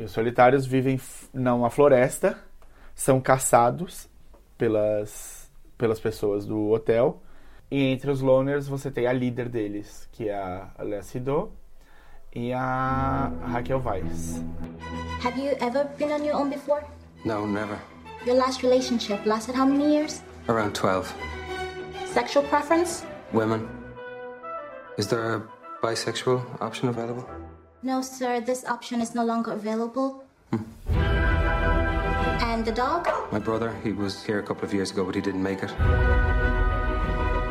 E os solitários vivem numa floresta, são caçados pelas, pelas pessoas do hotel. E entre os loners você tem a líder deles, que é a Lea Seydoux e a Raquel Weisz. Have you ever been on your own before? No, never. Your last relationship lasted how many years? Around 12. Sexual preference? Women. Is there a bisexual option available? No, sir, this option is no longer available. Hmm. And the dog? My brother, he was here a couple of years ago, but he didn't make it.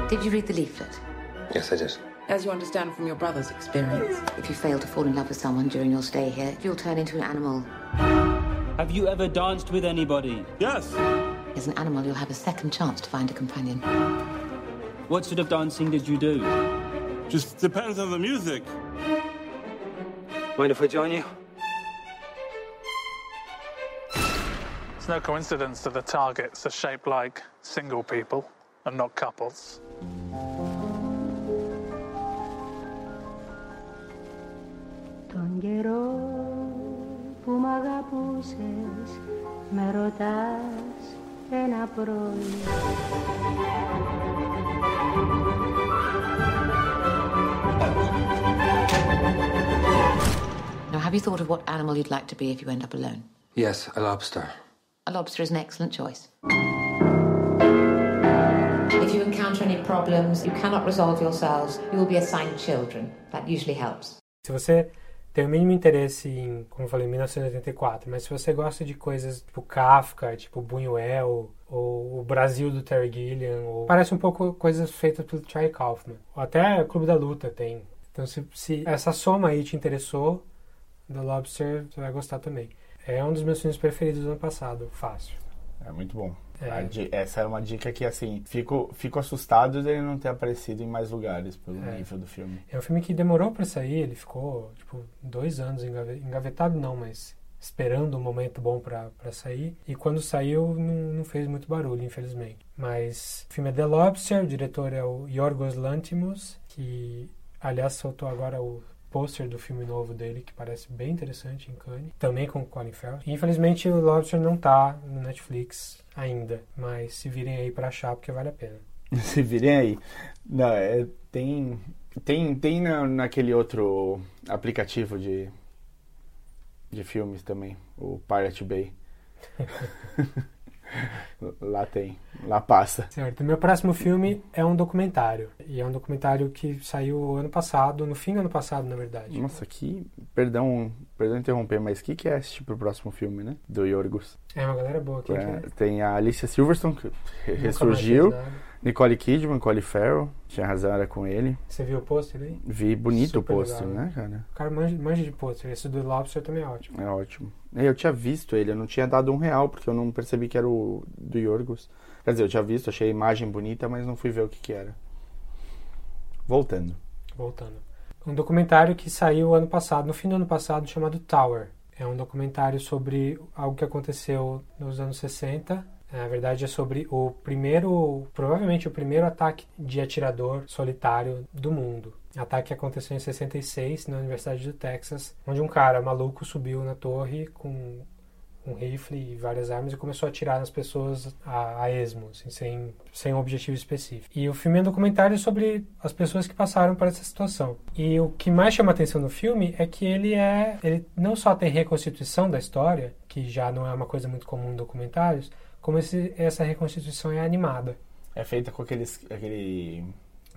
Did you read the leaflet? Yes, I did. As you understand from your brother's experience, if you fail to fall in love with someone during your stay here, you'll turn into an animal. Have you ever danced with anybody? Yes. As an animal, you'll have a second chance to find a companion. What sort of dancing did you do? Just depends on the music. Mind if I join you? It's no coincidence that the targets are shaped like single people and not couples. Τον καιρό που μ' αγαπούσες Με ρωτάς ένα πρωί Now, have you thought of what animal you'd like to be if you end up alone? Yes, a lobster. A lobster is an excellent choice. If you encounter any problems you cannot resolve yourselves, you will be assigned children. That usually helps. Se você tem o mínimo interesse em, como eu falei, 1984, mas se você gosta de coisas tipo Kafka, tipo Buñuel, ou o Brasil do Terry Gilliam, ou... parece um pouco coisas feitas pelo Charlie Kaufman. Ou até Clube da Luta tem. Então se, se essa soma aí te interessou, The Lobster, você vai gostar também. É um dos meus filmes preferidos do ano passado, fácil. É muito bom. É. Essa é uma dica que, assim, fico, fico assustado dele não ter aparecido em mais lugares pelo É. nível do filme. É um filme que demorou pra sair, ele ficou, tipo, dois anos engave- engavetado, não, mas esperando um momento bom pra sair. E quando saiu, não, não fez muito barulho, infelizmente. Mas o filme é The Lobster, o diretor é o Yorgos Lanthimos, que, aliás, soltou agora o pôster do filme novo dele, que parece bem interessante em Cannes, também com o Colin Farrell. E, infelizmente o Lobster não tá no Netflix ainda, mas se virem aí pra achar porque vale a pena. Se virem aí. Não, é, tem tem, tem na, naquele outro aplicativo de, de filmes também, o Pirate Bay. lá tem, lá passa. Certo. Meu próximo filme é um documentário. E é um documentário que saiu ano passado, no fim do ano passado, na verdade. Nossa, que. Perdão, perdão interromper, mas que cast pro próximo filme, né? Do Yorgos. É uma galera boa. Quem É, que é? Tem a Alicia Silverstone, que mais ressurgiu. nada. Nicole Kidman, Colin Farrell. Tinha razão, era com ele. Você viu o pôster aí? Vi bonito Super o pôster, legal, né, cara? O cara manja, manja de pôster. Esse do Lobster também é ótimo. É ótimo. Eu tinha visto ele, eu não tinha dado um real, porque eu não percebi que era o do Yorgos. Quer dizer, eu tinha visto, achei a imagem bonita, mas não fui ver o que que era. Voltando. Voltando. Um documentário que saiu ano passado, no fim do ano passado, chamado Tower. É um documentário sobre algo que aconteceu nos anos 60. Na verdade, é sobre o primeiro, provavelmente o primeiro ataque de atirador solitário do mundo. Ataque que aconteceu em 66 na Universidade do Texas, onde um cara maluco subiu na torre com um rifle e várias armas e começou a atirar nas pessoas a, a esmo, assim, sem, sem um objetivo específico. E o filme é um documentário sobre as pessoas que passaram por essa situação. E o que mais chama atenção no filme é que ele é, ele não só tem reconstituição da história, que já não é uma coisa muito comum em documentários, como esse, essa reconstituição é animada. É feita com aqueles, aquele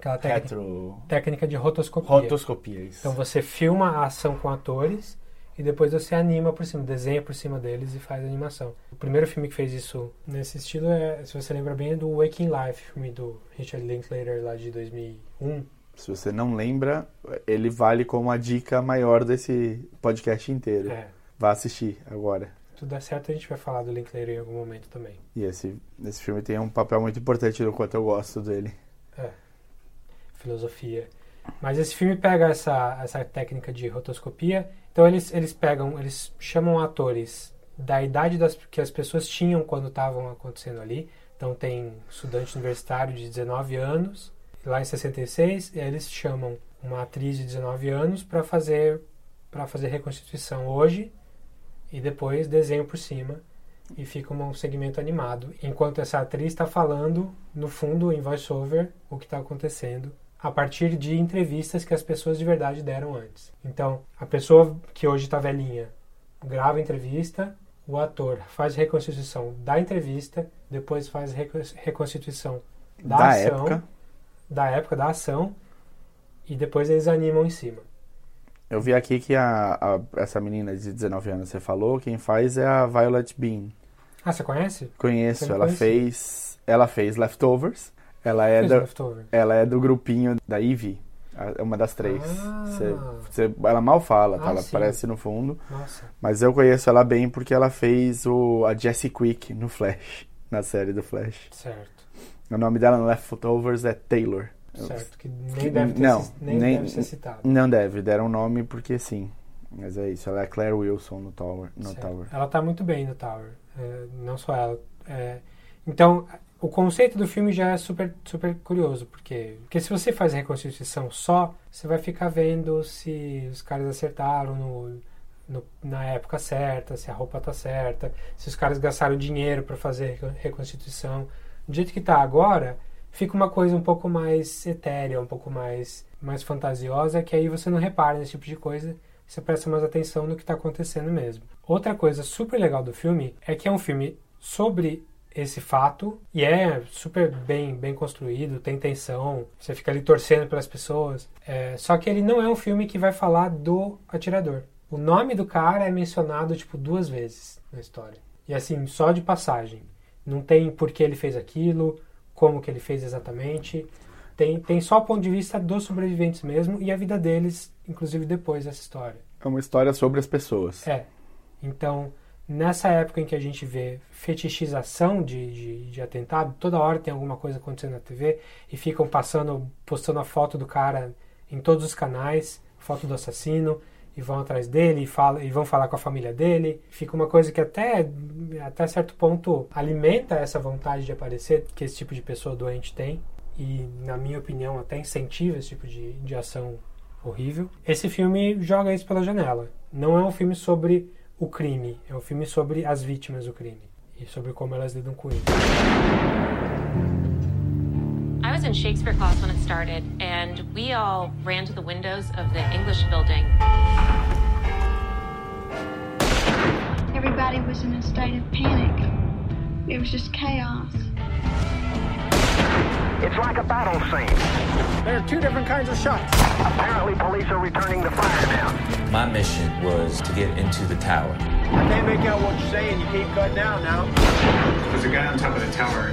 Aquela técnica, retro... técnica de rotoscopia. Rotoscopia, isso. Então você filma a ação com atores e depois você anima por cima, desenha por cima deles e faz a animação. O primeiro filme que fez isso nesse estilo é, se você lembra bem, é do Waking Life, filme do Richard Linklater lá de 2001. Se você não lembra, ele vale como a dica maior desse podcast inteiro. É. Vá assistir agora. Tudo certo, a gente vai falar do Linklater em algum momento também. E esse, esse filme tem um papel muito importante no quanto eu gosto dele. É. Filosofia. Mas esse filme pega essa, essa técnica de rotoscopia. Então eles, eles pegam, eles chamam atores da idade das, que as pessoas tinham quando estavam acontecendo ali. Então tem estudante universitário de 19 anos, lá em 66, e aí eles chamam uma atriz de 19 anos para fazer para fazer reconstituição hoje e depois desenho por cima e fica um segmento animado, enquanto essa atriz está falando no fundo em voiceover o que está acontecendo a partir de entrevistas que as pessoas de verdade deram antes. Então, a pessoa que hoje está velhinha grava a entrevista, o ator faz reconstituição da entrevista, depois faz recon- reconstituição da, Da ação, época. da época da ação, e depois eles animam em cima. Eu vi aqui que a, a- essa menina de 19 anos você falou, quem faz é a Violet Bean. Ah, você conhece? Conheço, Você ela conhecia? fez. Ela fez Leftovers. Ela é, Fez da, Leftover. ela é do grupinho da Ivy. É uma das três. Ah. Você- você- ela mal fala, tá? Ah, ela sim. aparece no fundo. Nossa. Mas eu conheço ela bem porque ela fez o, a Jessie Quick no Flash, na série do Flash. Certo. O nome dela no Leftovers é Taylor. Certo, que nem deve ter não, ci- nem nem, deve ser citado. Não deve, deram um nome porque sim. Mas é isso, ela é Claire Wilson no Tower. No Certo. Tower. Ela tá muito bem no Tower. É, não só ela. É, então, o conceito do filme já é super, super curioso, porque, porque se você faz a reconstituição só, você vai ficar vendo se os caras acertaram no, no- na época certa, se a roupa tá certa, se os caras gastaram dinheiro para fazer a reconstituição. Do jeito que tá agora, fica uma coisa um pouco mais etérea, um pouco mais, mais fantasiosa, que aí você não repara nesse tipo de coisa, você presta mais atenção no que está acontecendo mesmo. Outra coisa super legal do filme é que é um filme sobre esse fato e é super bem, bem construído, tem tensão, você fica ali torcendo pelas pessoas. É, só que ele não é um filme que vai falar do atirador. O nome do cara é mencionado tipo duas vezes na história. E assim, só de passagem. Não tem por que ele fez aquilo, como que ele fez exatamente. Tem, tem só o ponto de vista dos sobreviventes mesmo e a vida deles, inclusive depois dessa história. É uma história sobre as pessoas. É. Então, nessa época em que a gente vê fetichização de, de, de atentado, toda hora tem alguma coisa acontecendo na TV e ficam passando, postando a foto do cara em todos os canais, foto do assassino, e vão atrás dele e, fala, e vão falar com a família dele. Fica uma coisa que até, até certo ponto alimenta essa vontade de aparecer que esse tipo de pessoa doente tem. E, na minha opinião, até incentiva esse tipo de, de ação horrível. Esse filme joga isso pela janela. Não é um filme sobre o crime, é um filme sobre as vítimas do crime e sobre como elas lidam com isso. I was in Shakespeare class when it started, and we all ran to the windows of the English building. Everybody was in a state of panic. It was just chaos. It's like a battle scene. There are two different kinds of shots. Apparently, police are returning the fire now. My mission was to get into the tower. I can't make out what you're saying. You keep cutting out now. There's a guy on top of the tower,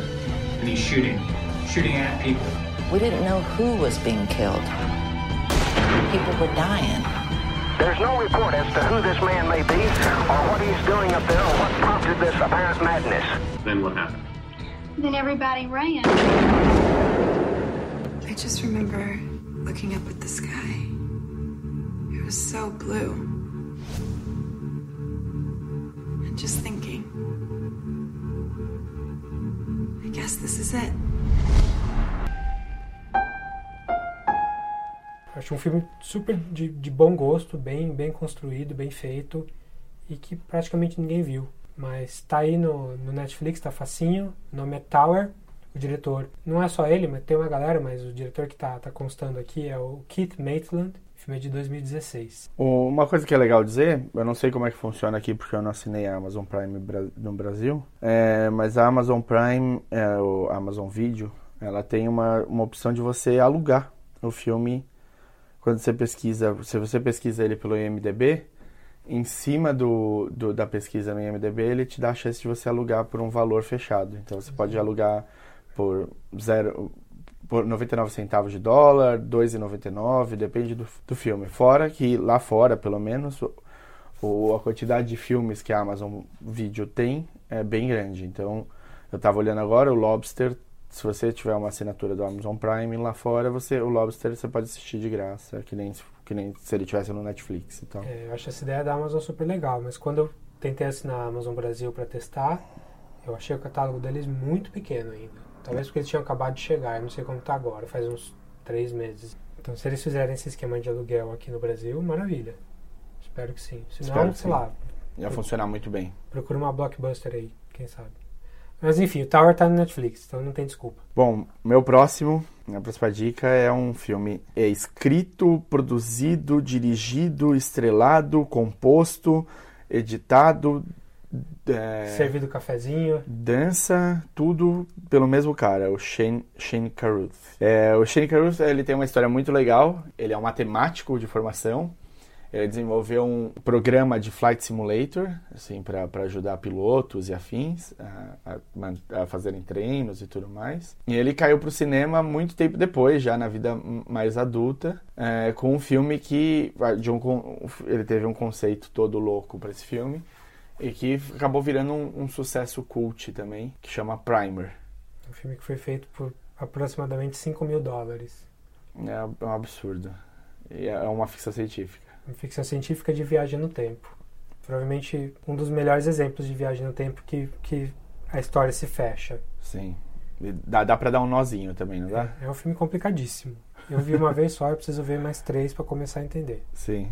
and he's shooting, shooting at people. We didn't know who was being killed. People were dying. There's no report as to who this man may be, or what he's doing up there, or what prompted this apparent madness. Then what happened? Then everybody ran. I just remember looking up at the sky. It was so blue. And just thinking, I guess this is it. Acho um filme super de, de bom gosto, bem, bem construído, bem feito e que praticamente ninguém viu. Mas tá aí no, no Netflix, tá facinho. O nome é Tower. O diretor, não é só ele, mas tem uma galera, mas o diretor que tá, tá constando aqui é o Keith Maitland. Filme é de 2016. Uma coisa que é legal dizer, eu não sei como é que funciona aqui porque eu não assinei a Amazon Prime no Brasil, é, mas a Amazon Prime, é, o Amazon Video, ela tem uma, uma opção de você alugar o filme quando você pesquisa, se você pesquisa ele pelo IMDB, em cima do, do- da pesquisa no IMDB, ele te dá a chance de você alugar por um valor fechado. Então você pode alugar por zero por 99 centavos de dólar, 2,99, depende do, do filme. Fora que lá fora, pelo menos, o, o- a quantidade de filmes que a Amazon Video tem é bem grande. Então, eu estava olhando agora, o Lobster, se você tiver uma assinatura do Amazon Prime lá fora, você o Lobster você pode assistir de graça, que nem, que nem se ele tivesse no Netflix e tal. É, eu acho essa ideia da Amazon super legal, mas quando eu tentei assinar a Amazon Brasil para testar, eu achei o catálogo deles muito pequeno ainda. Talvez porque eles tinham acabado de chegar, eu não sei como tá agora, faz uns três meses. Então, se eles fizerem esse esquema de aluguel aqui no Brasil, maravilha. Espero que sim. Se não, sei sim. lá, Ia funcionar muito bem. procura uma blockbuster aí, quem sabe. Mas enfim, o Tower tá no Netflix, então não tem desculpa. Bom, meu próximo, minha próxima dica é um filme é escrito, produzido, dirigido, estrelado, composto, editado, é, Servido cafezinho. dança, tudo pelo mesmo cara, o Shane, Shane Carruth. É, o Shane Carruth ele tem uma história muito legal. Ele é um matemático de formação. Ele desenvolveu um programa de flight simulator, assim, para ajudar pilotos e afins a, a a fazerem treinos e tudo mais. E ele caiu para o cinema muito tempo depois, já na vida mais adulta, é, com um filme que de um, ele teve um conceito todo louco para esse filme e que acabou virando um, um sucesso cult também, que chama Primer. Um filme que foi feito por aproximadamente 5 mil dólares. É um absurdo. É uma ficção científica. Ficção científica de viagem no tempo. Provavelmente um dos melhores exemplos de viagem no tempo que, que a história se fecha. Sim. Dá, dá pra dar um nozinho também, não dá? É um filme complicadíssimo. Eu vi uma vez só, eu preciso ver mais três para começar a entender. Sim.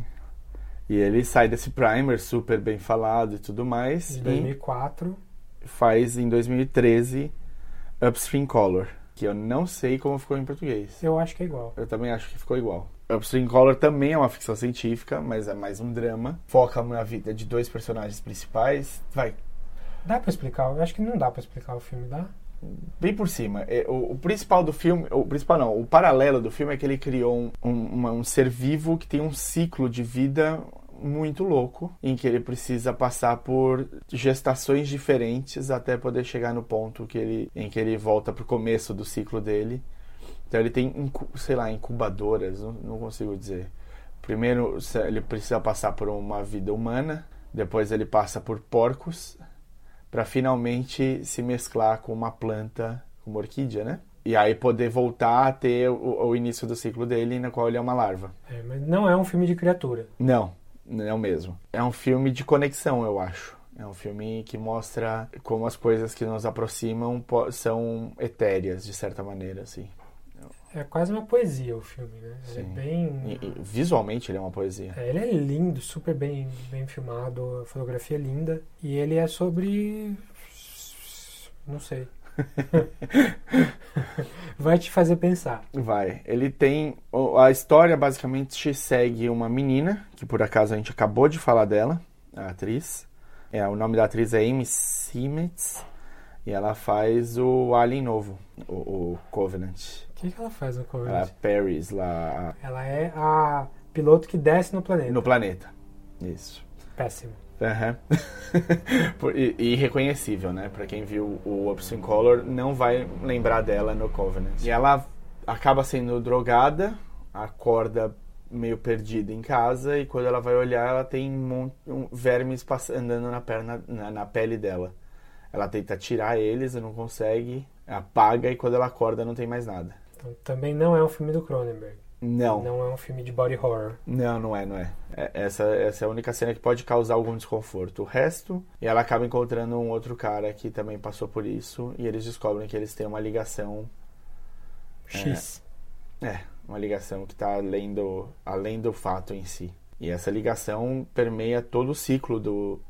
E ele sai desse primer super bem falado e tudo mais. De e 2004. faz em 2013 Upstream Color, que eu não sei como ficou em português. Eu acho que é igual. Eu também acho que ficou igual. Upstream Color também é uma ficção científica, mas é mais um drama. Foca na vida de dois personagens principais. Vai Dá pra explicar? Eu acho que não dá pra explicar o filme, dá? bem por cima. É, O, o principal do filme, o principal não, o paralelo do filme é que ele criou um, um, uma- um ser vivo que tem um ciclo de vida muito louco, em que ele precisa passar por gestações diferentes até poder chegar no ponto que ele, em que ele volta pro começo do ciclo dele. Então ele tem, sei lá, incubadoras, não, não consigo dizer. Primeiro ele precisa passar por uma vida humana, depois ele passa por porcos, para finalmente se mesclar com uma planta, com uma orquídea, né? E aí poder voltar a ter o, o início do ciclo dele, na qual ele é uma larva. É, mas não é um filme de criatura. Não é o mesmo. É um filme de conexão, eu acho. É um filme que mostra como as coisas que nos aproximam são etéreas, de certa maneira, assim. É quase uma poesia o filme, né? Ele é bem. E- e visualmente ele é uma poesia. É, ele é lindo, super bem, bem filmado, a fotografia é linda. E ele é sobre. Não sei. Vai te fazer pensar. Vai. Ele tem. A história basicamente segue uma menina, que por acaso a gente acabou de falar dela, a atriz. É, o nome da atriz é Amy Simmons. E ela faz o Alien novo, o, o Covenant. O que, que ela faz no A Covenant? Paris lá Ela é a piloto que desce no planeta. no planeta. Isso. Péssimo. Por- e, irreconhecível, né? Pra quem viu o Upstream Color, não vai lembrar dela no Covenant. E ela acaba sendo drogada, acorda meio perdida em casa e quando ela vai olhar, ela tem um, um vermes andando na, perna, na, na pele dela. Ela tenta tirar eles não consegue, apaga e quando ela acorda não tem mais nada. Então, também não é um filme do Cronenberg. Não. Não é um filme de body horror. Não, não é, não é. É- Essa, essa é a única cena que pode causar algum desconforto. O resto, e ela acaba encontrando um outro cara que também passou por isso, e eles descobrem que eles têm uma ligação. X. É, uma ligação que está além do, além do fato em si. E essa ligação permeia todo o ciclo do,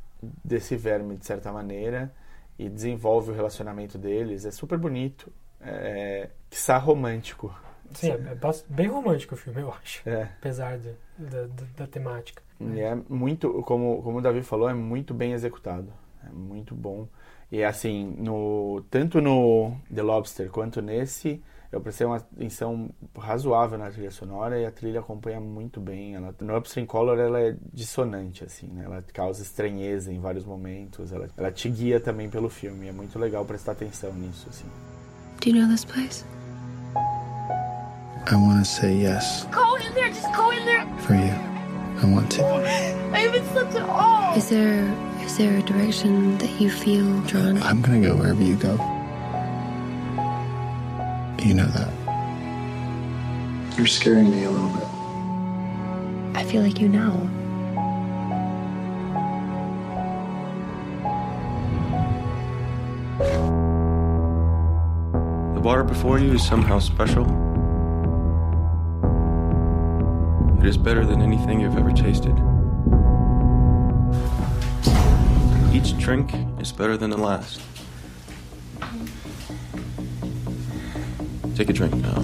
desse verme, de certa maneira, e desenvolve o relacionamento deles. É super bonito. É, quiçá romântico. Sim, é, é bem romântico o filme, eu acho. É. Apesar de- da, da, da temática. E é muito, como, como o Davi falou, é muito bem executado. É muito bom. E assim, no, tanto no The Lobster quanto nesse, eu prestei uma atenção razoável na trilha sonora e a trilha acompanha muito bem. Ela, no Upstream Color ela é dissonante, assim, né? Ela causa estranheza em vários momentos. Ela, ela te guia também pelo filme. É muito legal prestar atenção nisso, assim. Do you know this place? I want to say yes Go in there, just go in there. for you. I want to. I haven't slept at all. Is there is there a direction that you feel drawn? I'm going to go wherever you go. You know that. You're scaring me a little bit. I feel like you know. The water before you is somehow special. It is better than anything you've ever tasted. Each drink is better than the last. Take a drink now.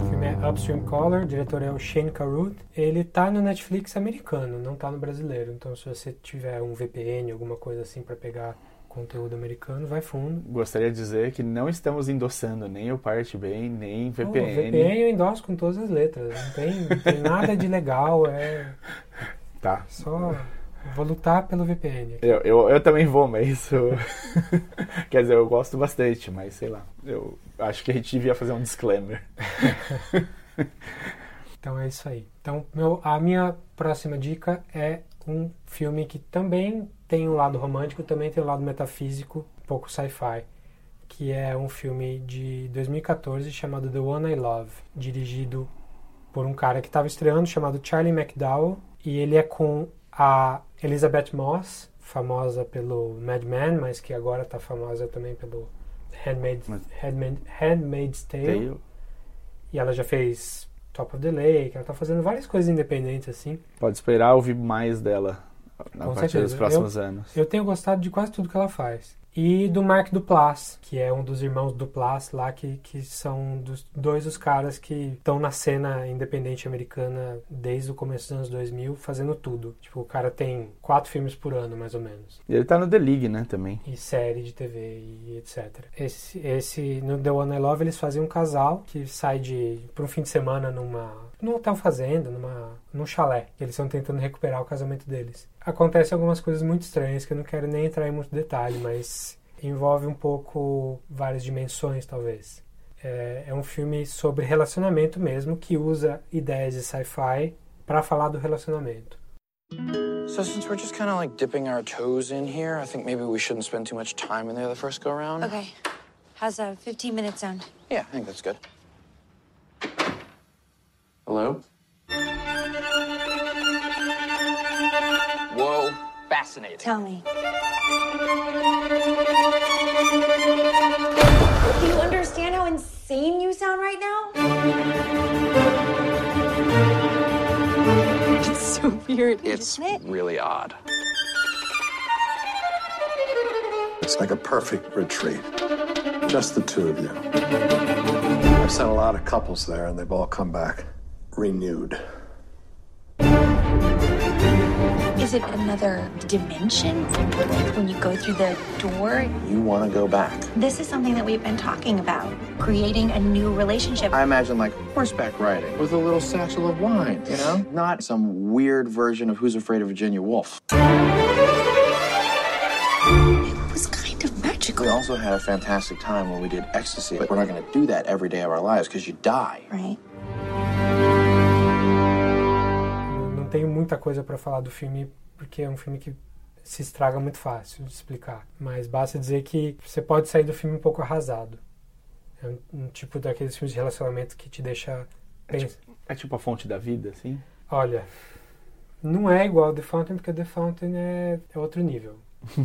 O filme é Upstream Color, o diretor é o Shane Carruth. Ele tá no Netflix americano, não tá no brasileiro. Então, se você tiver um VPN, alguma coisa assim pra pegar conteúdo americano, vai fundo. Gostaria de dizer que não estamos endossando nem o Pirate Bay, nem VPN. VPN eu endosso com todas as letras. Não tem, não tem nada de legal, é Tá. só. Vou lutar pelo VPN. Eu, eu, eu também vou, mas isso. Quer dizer, eu gosto bastante, mas sei lá. Eu acho que a gente devia fazer um disclaimer. Então é isso aí. Então, meu, a minha próxima dica é um filme que também tem um lado romântico, também tem um lado metafísico, um pouco sci-fi, que é um filme de 2014 chamado The One I Love, dirigido por um cara que estava estreando chamado Charlie McDowell, e ele é com a Elizabeth Moss, famosa pelo Mad Men, mas que agora está famosa também pelo Handmaid's, Handmaid, Handmaid's Tale. Tale. E ela já fez Top of the Lake, ela tá fazendo várias coisas independentes assim. Pode esperar ouvir mais dela a Com partir certeza. dos próximos eu, anos. Eu tenho gostado de quase tudo que ela faz. E do Mark Duplass, que é um dos irmãos Duplass lá, que, que são dos, dois dos caras que estão na cena independente americana desde o começo dos anos 2000, fazendo tudo. Tipo, o cara tem quatro filmes por ano, mais ou menos. E ele tá no The League, né, também. E série de TV e etc. Esse, esse no The One I Love eles fazem um casal que sai de para um fim de semana numa num hotel fazenda, numa num chalé. Eles estão tentando recuperar o casamento deles. Acontecem algumas coisas muito estranhas que eu não quero nem entrar em muito detalhe, mas envolve um pouco várias dimensões talvez. É, é um filme sobre relacionamento mesmo que usa ideias de sci-fi para falar do relacionamento. So since we're just kind of like dipping our toes in here, I think maybe we shouldn't spend too much time in there the first go round. Okay. How's a 15 minute sound? Yeah, I think that's good. Hello? Whoa, fascinating. Tell me. Do you understand how insane? insane you sound right now? It's so weird, It's isn't it? really odd. It's like a perfect retreat. Just the two of you. I've sent a lot of couples there, and they've all come back renewed. Is it another dimension? When you go through the door? You want to go back. This is something that we've been talking about. Creating a new relationship. I imagine like horseback riding with a little satchel of wine, you know? Not some weird version of Who's Afraid of Virginia Woolf. It was kind of magical. We also had a fantastic time when we did ecstasy, but we're not going to do that every day of our lives because you die. Right. Tenho muita coisa pra falar do filme porque é um filme que se estraga muito fácil de explicar. Mas basta dizer que você pode sair do filme um pouco arrasado. É um, um tipo daqueles filmes de relacionamento que te deixa É tipo, é tipo a fonte da vida, assim? Olha, não é igual The Fountain, porque The Fountain é, é outro nível.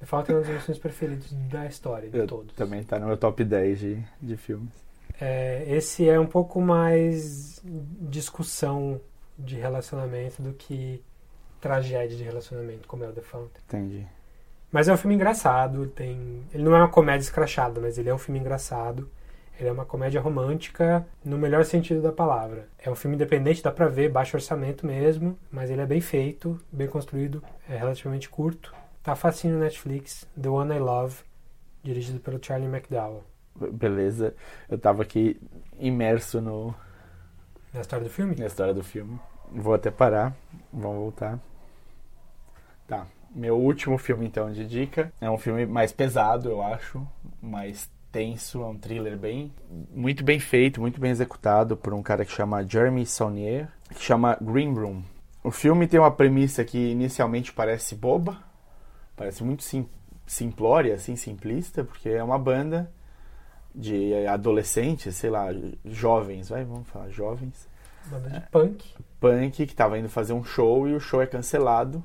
The Fountain é um dos meus filmes preferidos da história, de Eu todos. também tá no meu top 10 de, de filmes. É, esse é um pouco mais discussão de relacionamento do que tragédia de relacionamento, como é o The Fountain. Entendi. Mas é um filme engraçado, tem... ele não é uma comédia escrachada, mas ele é um filme engraçado. Ele é uma comédia romântica no melhor sentido da palavra. É um filme independente, dá pra ver, baixo orçamento mesmo, mas ele é bem feito, bem construído, é relativamente curto. Tá facinho no Netflix, The One I Love, dirigido pelo Charlie McDowell. Beleza. Eu tava aqui imerso no, Na história do filme? na história do filme. Vou até parar. Vamos voltar. Tá. Meu último filme, então, de dica. É um filme mais pesado, eu acho. Mais tenso. É um thriller bem... Muito bem feito, muito bem executado por um cara que chama Jeremy Saunier. Que chama Green Room. O filme tem uma premissa que inicialmente parece boba. Parece muito sim, simplória, assim, simplista. Porque é uma banda de adolescentes, sei lá, jovens, vai, vamos falar, jovens. Banda de punk. Punk que tava indo fazer um show e o show é cancelado.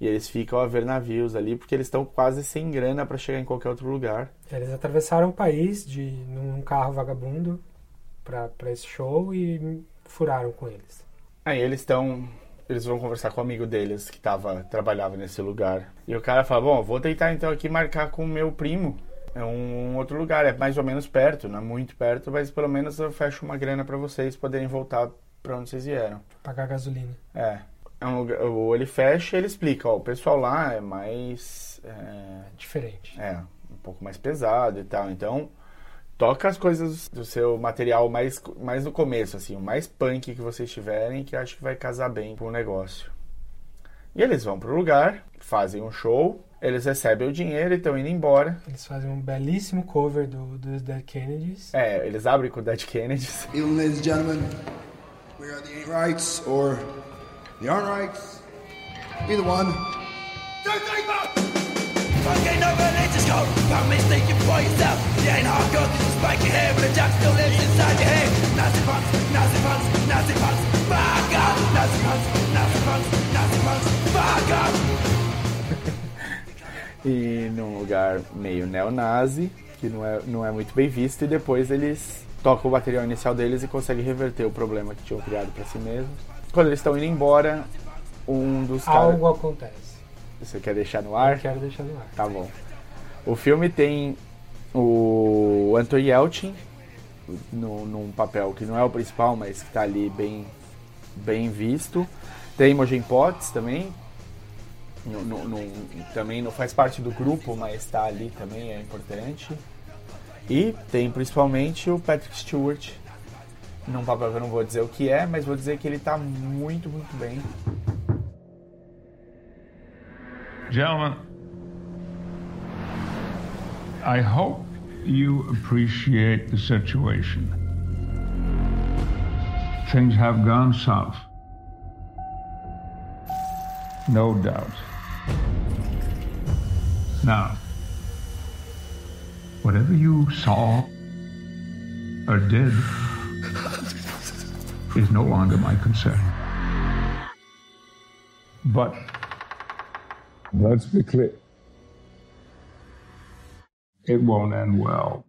E eles ficam a ver navios ali porque eles estão quase sem grana para chegar em qualquer outro lugar. Eles atravessaram o país de num carro vagabundo pra pra esse show e furaram com eles. Aí eles estão. Eles vão conversar com o amigo deles que tava, trabalhava nesse lugar. E o cara fala: Bom, vou tentar então aqui marcar com o meu primo. É um outro lugar, é mais ou menos perto, não é muito perto, mas pelo menos eu fecho uma grana para vocês poderem voltar para onde vocês vieram. Pagar gasolina. É. é um lugar, ou ele fecha e ele explica: Ó, o pessoal lá é mais. É, Diferente. é, um pouco mais pesado e tal. Então, toca as coisas do seu material mais, mais no começo, assim, o mais punk que vocês tiverem, que acho que vai casar bem com o negócio. E eles vão pro lugar, fazem um show, eles recebem o dinheiro e estão indo embora. Eles fazem um belíssimo cover do, dos Dead Kennedys. É, eles abrem com o Dead Kennedys. Even ladies and gentlemen, we are the ain't rights or the aren't rights. Either one. Fucking no religious code. Found me thinking for yourself. You ain't hardcore, you spike your hair, but the jack still lives inside your head. Nazi punks, Nazi punks, Nazi punks. Fuck off! Nazi punks, Nazi punks, Nazi punks. Fuck off! E num lugar meio neonazi, que não é, não é muito bem visto, e depois eles tocam o material inicial deles e conseguem reverter o problema que tinham criado para si mesmos. Quando eles estão indo embora, um dos caras. Algo acontece. Você quer deixar no ar? Eu quero deixar no ar. Tá bom. O filme tem o Anton Yelchin no, num papel que não é o principal, mas que tá ali bem, bem visto. Tem Imogen Potts também. Também não faz parte do grupo, mas tá ali também, é importante. E tem principalmente o Patrick Stewart que eu não vou dizer o que é, mas vou dizer que ele tá muito, muito bem. Gentlemen, I hope you appreciate the situation. Things have gone south. No doubt. Now, whatever you saw or did is no longer my concern. But let's be clear. It won't end well.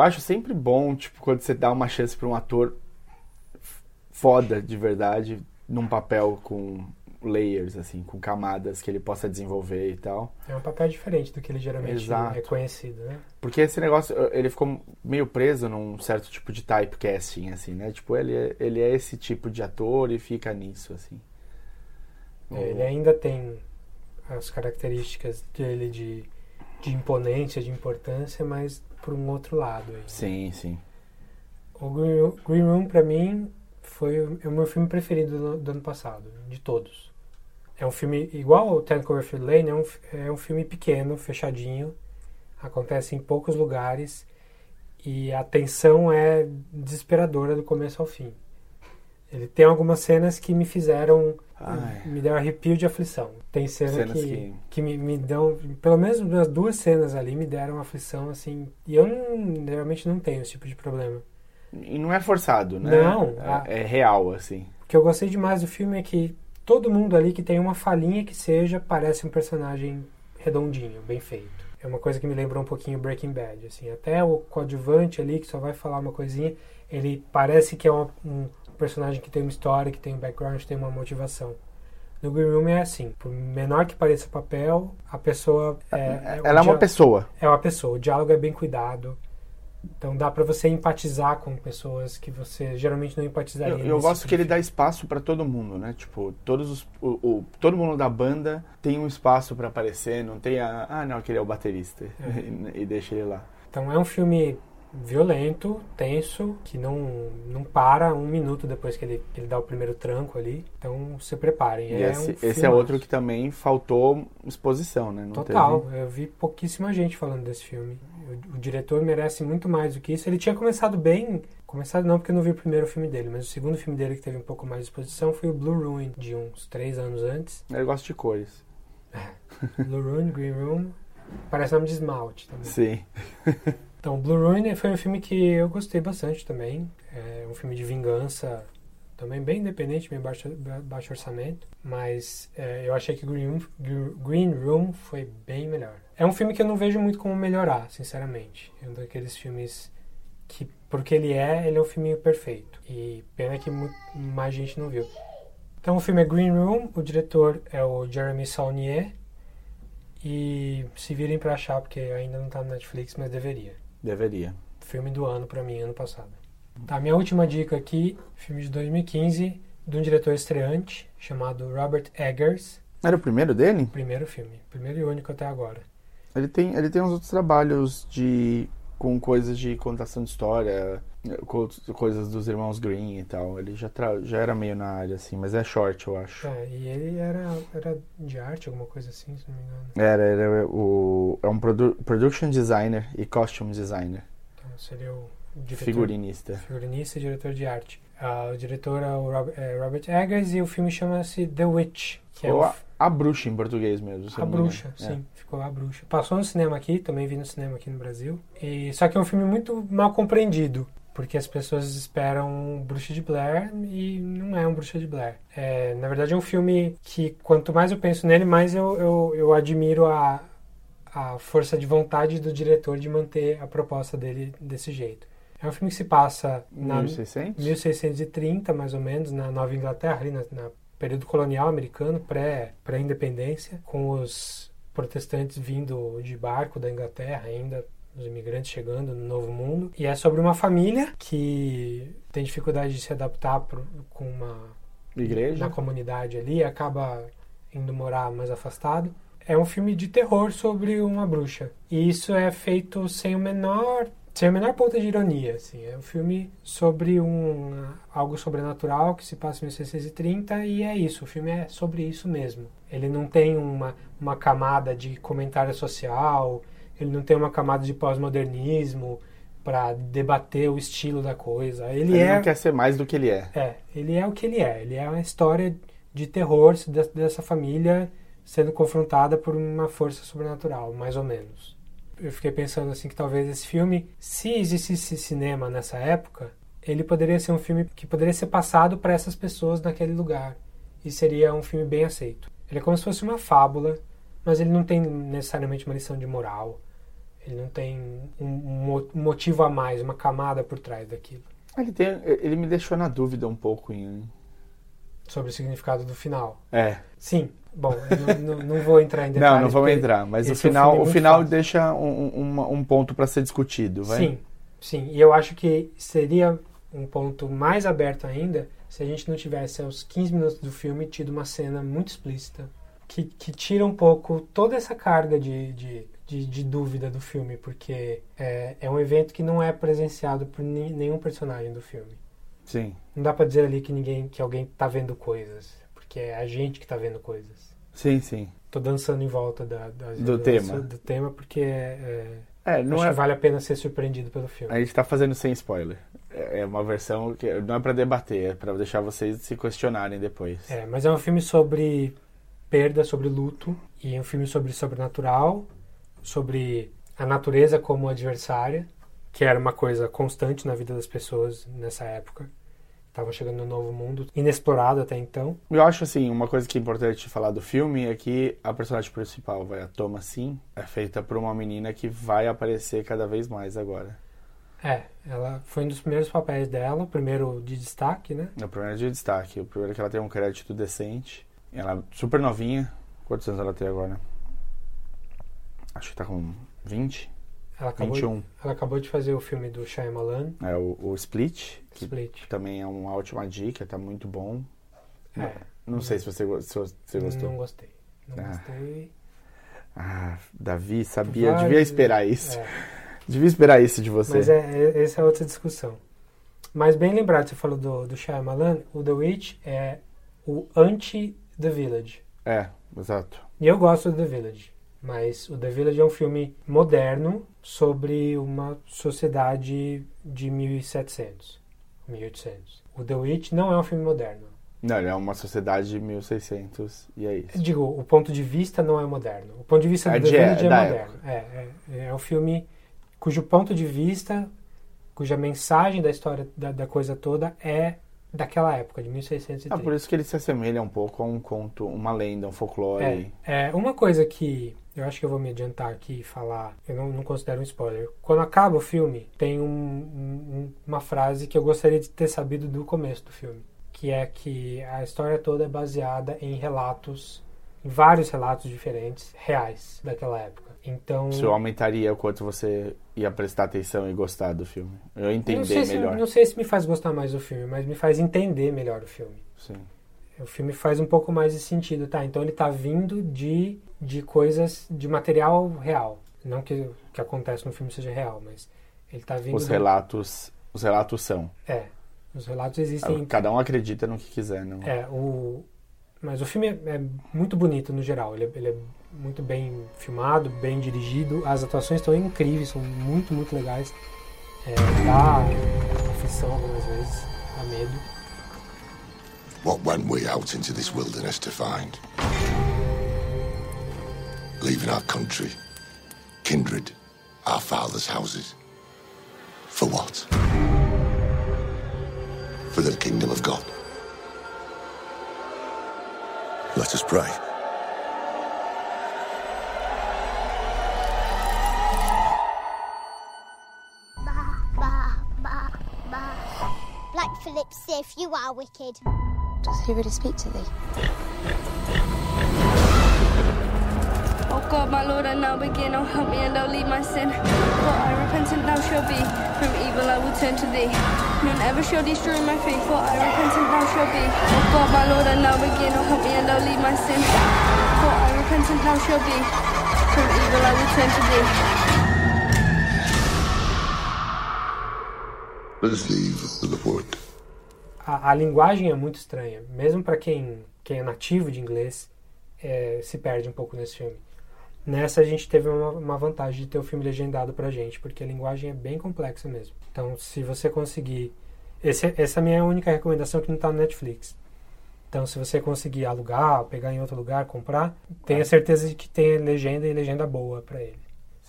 Eu acho sempre bom, tipo, quando você dá uma chance pra um ator foda de verdade, num papel com layers, assim, com camadas que ele possa desenvolver e tal. É um papel diferente do que ele geralmente Exato. é conhecido, né? Porque esse negócio, ele ficou meio preso num certo tipo de typecasting, assim, né? Tipo, ele é, ele é esse tipo de ator e fica nisso, assim. É, Ele ainda tem as características dele de, de imponência, de importância, mas por um outro lado. Aí. Sim, sim. O Green Room, Green Room pra mim, foi o, é o meu filme preferido do, do ano passado, de todos. É um filme igual ao Ten Cloverfield Lane, é um, é um filme pequeno, fechadinho, acontece em poucos lugares e a tensão é desesperadora do começo ao fim. Ele tem algumas cenas que me fizeram Ai. me deram arrepio de aflição. Tem cena Cenas que, que- que, me, me dão, pelo menos umas duas cenas ali me deram aflição assim. E eu não, realmente não tenho esse tipo de problema. E não é forçado, né? Não, É, a- é real, assim. O que eu gostei demais do filme é que todo mundo ali que tem uma falhinha que seja parece um personagem redondinho, bem feito. É uma coisa que me lembrou um pouquinho Breaking Bad, assim. Até o coadjuvante ali, que só vai falar uma coisinha, ele parece que é uma- um personagem que tem uma história, que tem um background, que tem uma motivação. No Green Room é assim, por menor que pareça o papel, a pessoa é... o Ela é uma pessoa. É uma pessoa, o diálogo é bem cuidado. Então dá pra você empatizar com pessoas que você geralmente não empatizaria. Eu, eu gosto que ele dá espaço pra todo mundo, né? Tipo, todos os, o, o- todo mundo da banda tem um espaço pra aparecer, não tem a. Ah, não, aquele é o baterista. E, e deixa ele lá. Então é um filme violento, tenso, que não, não para um minuto depois que ele, que ele dá o primeiro tranco ali. Então se preparem. E é esse, um esse é outro que também faltou exposição, né? Não Total, teve- eu vi pouquíssima gente falando desse filme. O, o diretor merece muito mais do que isso. Ele tinha começado bem, começado não porque eu não vi o primeiro filme dele, mas o segundo filme dele que teve um pouco mais de exposição foi o Blue Ruin, de uns três anos antes. Ele gosta de cores. Blue Ruin, Green Room, parece nome de esmalte também. Sim. Então, Blue Ruin foi um filme que eu gostei bastante também. É um filme de vingança, também bem independente, bem baixo, ba- baixo orçamento. Mas é, eu achei que Green Green Room foi bem melhor. É um filme que eu não vejo muito como melhorar, sinceramente. É um daqueles filmes que, porque ele é, ele é um filme perfeito. E pena que mais gente não viu. Então o filme é Green Room, o diretor é o Jeremy Saulnier. E se virem pra achar, porque ainda não tá no Netflix, mas deveria. Deveria. Filme do ano pra mim, ano passado. Tá, minha última dica aqui, filme de 2015, de um diretor estreante, chamado Robert Eggers. Era o primeiro dele? Primeiro filme, primeiro e único até agora. Ele tem, ele tem uns outros trabalhos de com coisas de contação de história, co- coisas dos irmãos Green e tal. Ele já, tra- já era meio na área, assim, mas é short, eu acho. É, e ele era, era de arte, alguma coisa assim, se não me engano. Era, era o, é um produ- production designer e costume designer. Então seria o diretor, Figurinista. Figurinista e diretor de arte. Ah, o diretor é o Rob- é Robert Eggers e o filme chama-se The Witch, que é Ou um a, a bruxa em português mesmo. A Bruxa. É. sim, ficou A Bruxa. Passou no cinema aqui, também vi no cinema aqui no Brasil. E, só que é um filme muito mal compreendido, porque as pessoas esperam um Bruxa de Blair e não é um Bruxa de Blair. É, na verdade é um filme que quanto mais eu penso nele, mais eu, eu, eu admiro a, a força de vontade do diretor de manter a proposta dele desse jeito. É um filme que se passa na 1600? 1630, mais ou menos, na Nova Inglaterra, ali na, na período colonial americano, pré- pré-independência, com os protestantes vindo de barco da Inglaterra ainda, os imigrantes chegando no Novo Mundo. E é sobre uma família que tem dificuldade de se adaptar pro- com uma Igreja? na comunidade ali acaba indo morar mais afastado. É um filme de terror sobre uma bruxa. E isso é feito sem o menor sem a menor ponta de ironia, assim. É um filme sobre um algo sobrenatural que se passa em 1630 e é isso. O filme é sobre isso mesmo. Ele não tem uma, uma camada de comentário social, ele não tem uma camada de pós-modernismo para debater o estilo da coisa. Ele, Ele é não quer ser mais do que ele é. é, ele é o que ele é. Ele é uma história de terror de- dessa família sendo confrontada por uma força sobrenatural, mais ou menos. Eu fiquei pensando assim que talvez esse filme, se existisse cinema nessa época, ele poderia ser um filme que poderia ser passado para essas pessoas naquele lugar e seria um filme bem aceito. Ele é como se fosse uma fábula, mas ele não tem necessariamente uma lição de moral. Ele não tem um, um motivo a mais, uma camada por trás daquilo. Ele, tem, ele me deixou na dúvida um pouco em... Sobre o significado do final. É. Sim. Bom, não, não, vou entrar em detalhes. Não, não vamos entrar. Mas o final, é o final fácil. deixa um, um, um ponto para ser discutido, vai? Sim, sim. E eu acho que seria um ponto mais aberto ainda se a gente não tivesse aos 15 minutos do filme tido uma cena muito explícita que, que tira um pouco toda essa carga de, de, de, de dúvida do filme, porque é, é, um evento que não é presenciado por nenhum personagem do filme. Sim. Não dá para dizer ali que ninguém, que alguém tá vendo coisas, porque é a gente que tá vendo coisas. Sim, sim. Tô dançando em volta da, da do tema. Do tema porque é, é, não acho é... que vale a pena ser surpreendido pelo filme. A gente tá fazendo sem spoiler. É, é uma versão que não é para debater, é para deixar vocês se questionarem depois. É, mas é um filme sobre perda, sobre luto, e é um filme sobre sobrenatural, sobre a natureza como adversária, que era uma coisa constante na vida das pessoas nessa época. Estavam chegando no novo mundo, inexplorado até então. Eu acho assim, uma coisa que é importante falar do filme é que a personagem principal, a Thomas Sim, é feita por uma menina que vai aparecer cada vez mais agora. É, ela foi um dos primeiros papéis dela, o primeiro de destaque, né? É o primeiro de destaque, o primeiro que ela tem um crédito decente. Ela é super novinha. Quantos anos ela tem agora? Acho que tá com 20. Ela acabou, 21. Ela acabou de fazer o filme do Shyamalan. É o, o Split, que Split. também é uma ótima dica, tá muito bom. É. Não sei se você, se você gostou. Não gostei. Não Ah. gostei. Ah, Davi, sabia, Vai- devia esperar isso. É. Devia esperar isso de você. Mas é, é- essa é outra discussão. Mas bem lembrado, você falou do, do Shyamalan, o The Witch é o anti-The Village. É, exato. E eu gosto do The Village. Mas o The Village é um filme moderno sobre uma sociedade de 1700, 1800. O The Witch não é um filme moderno. Não, ele é uma sociedade de 1600 e é isso. Digo, o ponto de vista não é moderno. O ponto de vista do É The de- Village é, da moderno. É, é, é um filme cujo ponto de vista, cuja mensagem da história da, da coisa toda é daquela época, de 1630. Ah, por isso que ele se assemelha um pouco a um conto, uma lenda, um folclore. É, é, uma coisa que eu acho que eu vou me adiantar aqui e falar, eu não, não considero um spoiler. Quando acaba o filme, tem um- um- uma frase que eu gostaria de ter sabido do começo do filme, que é que a história toda é baseada em relatos, em vários relatos diferentes, reais daquela época. Então, Isso aumentaria o quanto você ia prestar atenção e gostar do filme. Eu ia não entender sei, se, melhor. não sei se me faz gostar mais do filme, mas me faz entender melhor o filme. Sim. O filme faz um pouco mais de sentido, tá? Então ele tá vindo de, de coisas, de material real. Não que o que acontece no filme seja real, mas ele tá vindo... Os do- relatos, os relatos são. É, os relatos existem... Cada um acredita no que quiser, não. É, o... Mas o filme é, é muito bonito no geral. Ele é, ele é muito bem filmado, bem dirigido. As atuações estão incríveis, são muito, muito legais. É, dá aflição algumas vezes, dá medo. What went we out into this wilderness to find? Leaving our country, kindred, our fathers' houses. For what? For the kingdom of God. Let us pray. Black Philip Sif, you are wicked. Does he really speak to thee? Oh God, my Lord, I now begin. Oh, help me and don't leave my sin. For I repentant now shall be. From evil I will turn to thee. None ever shall destroy my faith. For I repentant now shall be. Oh God, my Lord, I now begin. Oh, help me and don't leave my sin. For I repentant now shall be. From evil I will turn to thee. Let us leave the word. A, a linguagem é muito estranha. Mesmo para quem, quem é nativo de inglês, é, se perde um pouco nesse filme. Nessa a gente teve uma, uma vantagem de ter o filme legendado pra gente, porque a linguagem é bem complexa mesmo. Então, se você conseguir. Esse, essa é a minha única recomendação que não tá no Netflix. Então, se você conseguir alugar, pegar em outro lugar, comprar, tenha certeza de que tem legenda e legenda boa pra ele.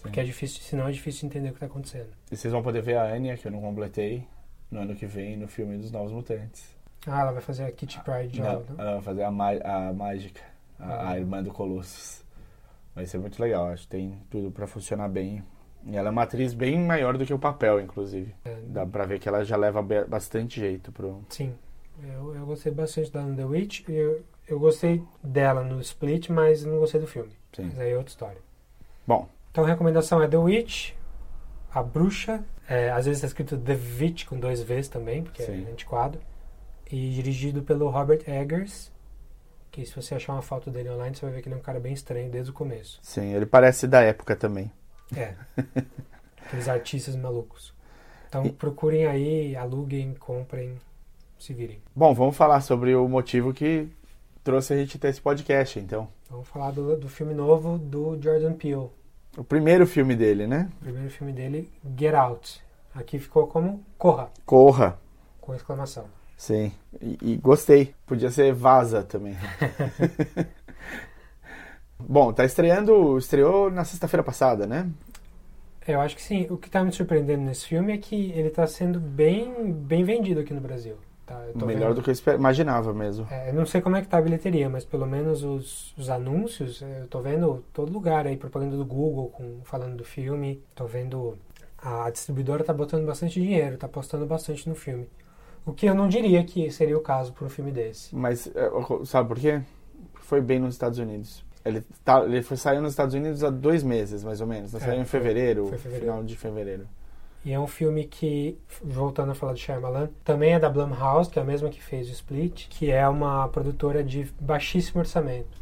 Porque é difícil, senão é difícil entender o que tá acontecendo. E vocês vão poder ver a Anya, que eu não completei, no ano que vem, no filme dos Novos Mutantes. Ah, ela vai fazer a Kitty Pryde já. Não, né? ela vai fazer a, a mágica, a, Ah. a irmã do Colossus. Vai ser muito legal, acho que tem tudo pra funcionar bem E ela é uma atriz bem maior do que o papel, inclusive. É. Dá pra ver que ela já leva bastante jeito pro. Sim, eu, eu gostei bastante no The Witch. Eu, eu gostei dela no Split, mas não gostei do filme. Sim. Mas aí é outra história. Bom, Então a recomendação é The Witch, A Bruxa. É, às vezes está escrito The Witch com dois Vs também, porque Sim. é antiquado. E dirigido pelo Robert Eggers. Que se você achar uma foto dele online, você vai ver que ele é um cara bem estranho desde o começo. sim, ele parece da época também. É. Aqueles artistas malucos. Então procurem aí, aluguem, comprem, se virem. Bom, vamos falar sobre o motivo que trouxe a gente ter esse podcast, então. Vamos falar do, do filme novo do Jordan Peele. O primeiro filme dele, né? O primeiro filme dele, Get Out. Aqui ficou como Corra, Corra. com exclamação. Sim. E, e gostei. Podia ser Vaza também. Bom, tá estreando. Estreou na sexta-feira passada, né? Eu acho que sim. O que tá me surpreendendo nesse filme é que ele tá sendo bem, bem vendido aqui no Brasil. Tá? Melhor vendo- do que eu esper- imaginava mesmo. É, eu não sei como é que tá a bilheteria, mas pelo menos os, os anúncios, é, eu tô vendo todo lugar aí, propaganda do Google com, falando do filme. Tô vendo a distribuidora tá botando bastante dinheiro, tá apostando bastante no filme. O que eu não diria que seria o caso para um filme desse. Mas é, sabe por quê? Foi bem nos Estados Unidos. Ele, tá, ele foi, saiu nos Estados Unidos há dois meses, mais ou menos. Né? É, Saiu em foi- fevereiro, foi fevereiro. final de fevereiro. E é um filme que, voltando a falar do Shyamalan, também é da Blumhouse, que é a mesma que fez o Split, que é uma produtora de baixíssimo orçamento.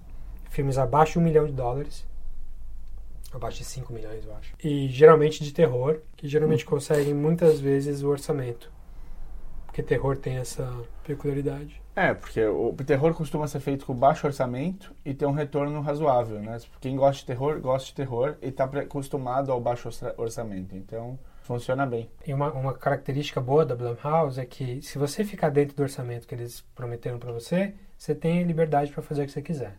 Filmes abaixo de um milhão de dólares. Abaixo de 5 milhões, eu acho. E geralmente de terror, que geralmente conseguem muitas vezes o orçamento. Porque terror tem essa peculiaridade. É, porque o terror costuma ser feito com baixo orçamento e ter um retorno razoável, né? Quem gosta de terror, gosta de terror e está acostumado ao baixo orça- orçamento. Então, funciona bem. E uma, uma característica boa da Blumhouse é que se você ficar dentro do orçamento que eles prometeram para você, você tem liberdade para fazer o que você quiser.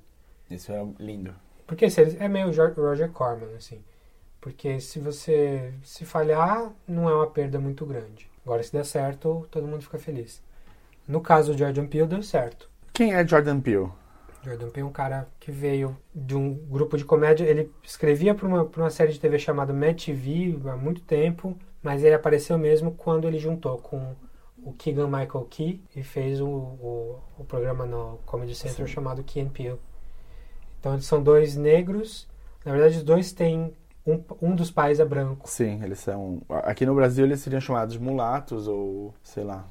Isso é lindo. Porque se eles, é meio Roger Corman, assim. Porque se você se falhar, não é uma perda muito grande. Agora, se der certo, todo mundo fica feliz. No caso do Jordan Peele, deu certo. Quem é Jordan Peele? Jordan Peele é um cara que veio de um grupo de comédia. Ele escrevia para uma, pra uma série de TV chamada Mad TV há muito tempo, mas ele apareceu mesmo quando ele juntou com o Keegan Michael Key e fez o, o, o programa no Comedy Central Sim. chamado Key and Peele. Então eles são dois negros. Na verdade, os dois têm. Um, um dos pais é branco. Sim, eles são. Aqui no Brasil eles seriam chamados de mulatos ou sei lá.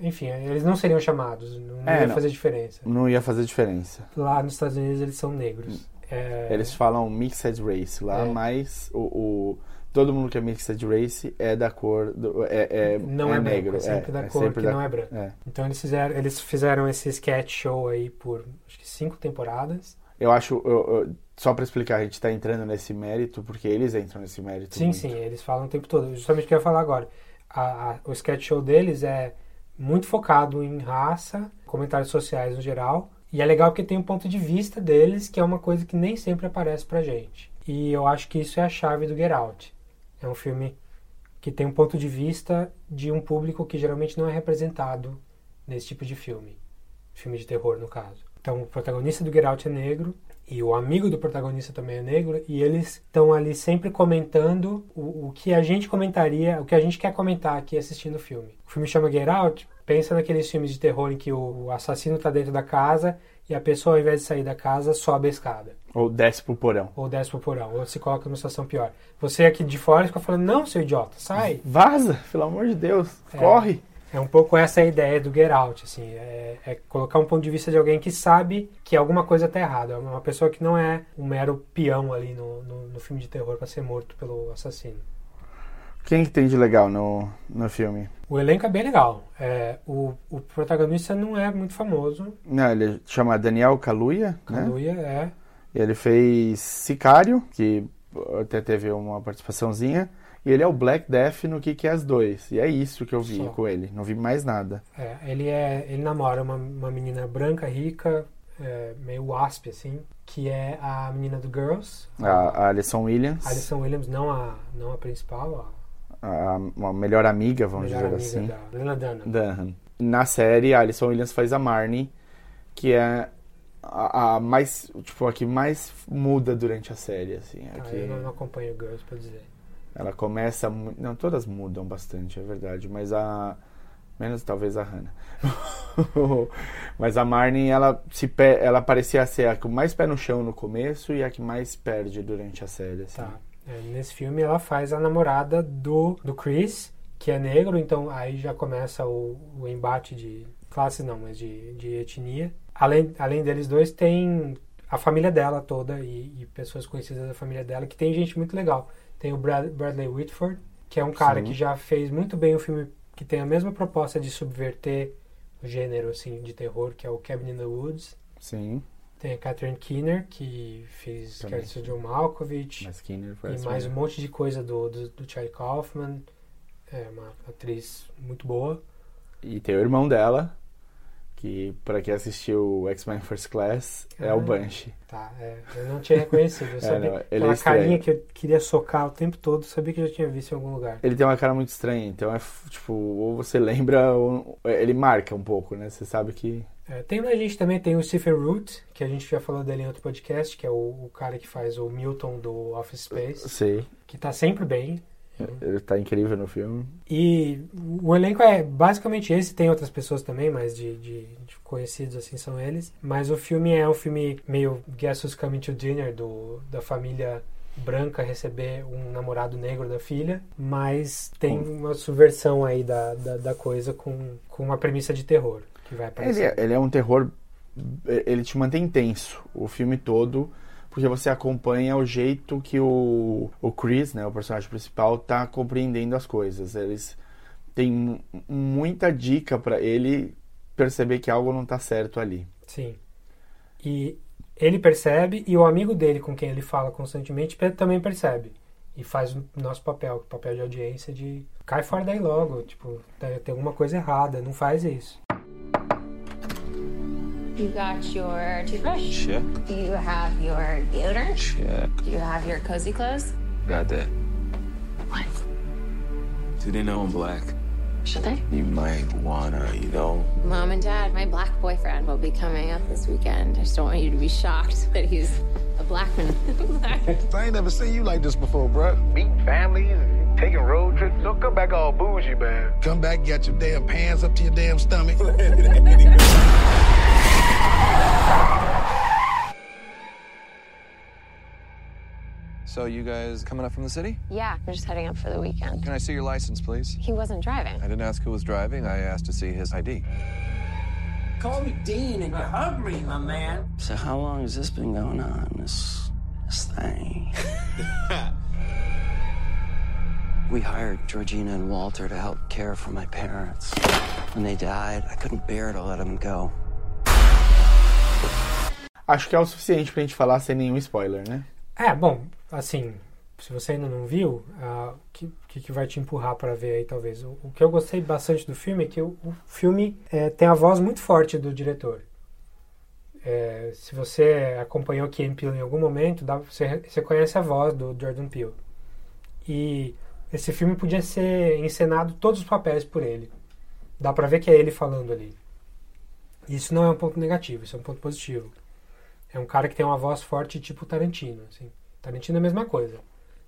Enfim, eles não seriam chamados, não, É, ia não. fazer diferença. Não ia fazer diferença. Lá nos Estados Unidos eles são negros. É, Eles falam mixed race lá, É. mas o, o- todo mundo que é mixed race é da cor do, é, é, não é, negro. branco, é sempre da cor sempre que da- não é branco. é. Então eles fizeram, eles fizeram esse sketch show aí por acho que cinco temporadas. Eu acho, eu- eu- só pra explicar, a gente tá entrando nesse mérito porque eles entram nesse mérito. Sim, muito. sim, eles falam o tempo todo. Justamente o que eu ia falar agora. A- a- o sketch show deles é muito focado em raça, comentários sociais no geral. E é legal porque tem um ponto de vista deles, que é uma coisa que nem sempre aparece pra gente. E eu acho que isso é a chave do Get Out. É um filme que tem um ponto de vista de um público que geralmente não é representado nesse tipo de filme. Filme de terror, no caso. Então, o protagonista do Get Out é negro e o amigo do protagonista também é negro e eles estão ali sempre comentando o, o que a gente comentaria, o que a gente quer comentar aqui assistindo o filme. O filme chama Get Out, pensa naqueles filmes de terror em que o, assassino está dentro da casa e a pessoa, ao invés de sair da casa, sobe a escada. Ou desce pro porão. Ou desce pro porão, ou se coloca numa situação pior. Você aqui de fora fica falando, não, seu idiota, sai. Vaza, pelo amor de Deus, É. corre. É um pouco essa a ideia do Get Out, assim, é, é colocar um ponto de vista de alguém que sabe que alguma coisa está errada, é uma pessoa que não é um mero peão ali no, no, no filme de terror para ser morto pelo assassino. Quem que tem de legal no, no filme? O elenco é bem legal. É, o, o protagonista não é muito famoso. Não, ele chama Daniel Kaluuya, né? Kaluuya é. Ele fez Sicário, que até teve uma participaçãozinha. E ele é o Black Death no que que é as dois. E é isso que eu vi Só. com ele. Não vi mais nada. É, ele é, ele namora uma, uma menina branca, rica, é, meio wasp assim, que é a menina do Girls. A, a Alison Williams, A Alison Williams, não a, não a principal, a, uma melhor amiga, a vamos melhor dizer amiga assim. da Lena Dunham. Dunham. Na série, a Alison Williams faz a Marnie, que é a, a mais, tipo, a que mais muda durante a série, assim. A Ah, que eu não, não acompanho Girls pra dizer. Ela começa, não, todas mudam bastante, é verdade, mas a menos talvez a Hannah. mas a Marnie, ela se ela parecia ser a com mais pé no chão no começo e a que mais perde durante a série, assim. Tá. É, nesse filme ela faz a namorada do, do Chris, que é negro, então aí já começa o, o embate de classe não, mas de, de etnia. Além, além deles dois, tem a família dela toda e, e pessoas conhecidas da família dela, que tem gente muito legal. Tem o Brad- Bradley Whitford, que é um cara Sim. que já fez muito bem um filme que tem a mesma proposta de subverter o gênero assim, de terror, que é o Cabin in the Woods. Sim. Tem a Catherine Keener, que fez. Castle John Malkovich. Mas Keener E parece mais um monte de coisa do, do, do Charlie Kaufman. É uma atriz muito boa. E tem o irmão dela, que pra quem assistiu X-Men First Class, é o Ah. Banshee. Tá, é, eu não tinha reconhecido. Eu É, sabia não, ele aquela é carinha que eu queria socar o tempo todo, sabia que eu já tinha visto em algum lugar. Ele tem uma cara muito estranha, então é tipo, ou você lembra, ou ele marca um pouco, né? Você sabe que. É, tem a gente também tem o Stephen Root, que a gente já falou dele em outro podcast, que é o, o cara que faz o Milton do Office Space, Sei. que tá sempre bem. Ele tá incrível no filme. E o elenco é basicamente esse, tem outras pessoas também, mas de, de- de conhecidos assim são eles. Mas o filme é um filme meio Guess Who's Coming to Dinner, do, da família branca receber um namorado negro da filha, mas tem uma subversão aí da, da, da coisa com, com uma premissa de terror que vai Ele aparecer. é, ele é um terror. Ele te mantém tenso o filme todo, porque você acompanha o jeito que o, o Chris, né, o personagem principal, tá compreendendo as coisas. Eles têm mu- muita dica pra ele perceber que algo não tá certo ali. Sim. E ele percebe e o amigo dele com quem ele fala constantemente também percebe. E faz o nosso papel, o papel de audiência de cai fora daí logo, tipo, tem alguma coisa errada, não faz isso. You got your toothbrush? Check. Do you have your deodorant? Check. Do you have your cozy clothes? Got that. What? Do they know I'm black? Should they? You might wanna, you know. Mom and Dad, my black boyfriend will be coming up this weekend. I just don't want you to be shocked that he's a black man. I ain't never seen you like this before, bruh. Meeting families taking road trips. Don't come back all bougie, man. Come back, got your damn pants up to your damn stomach. So you guys coming up from the city? yeah, we're just heading up for the weekend. Can I see your license, please? He wasn't driving. I didn't ask who was driving. I asked to see his ID. Call me Dean and you're hungry, my man. So how long has this been going on? This this thing. we hired Georgina and Walter to help care for my parents. When they died, I couldn't bear to let them go. Acho que é o suficiente pra gente falar sem nenhum spoiler, né? É, bom, assim, se você ainda não viu, ah, o que, que, que vai te empurrar para ver aí, talvez? O, o que eu gostei bastante do filme é que o, o filme é, tem a voz muito forte do diretor. É, se você acompanhou Key Peele em algum momento, dá, você, você conhece a voz do Jordan Peele. E esse filme podia ser encenado todos os papéis por ele. Dá pra ver que é ele falando ali. Isso não é um ponto negativo, isso é um ponto positivo. É um cara que tem uma voz forte tipo Tarantino. Assim. Tarantino é a mesma coisa.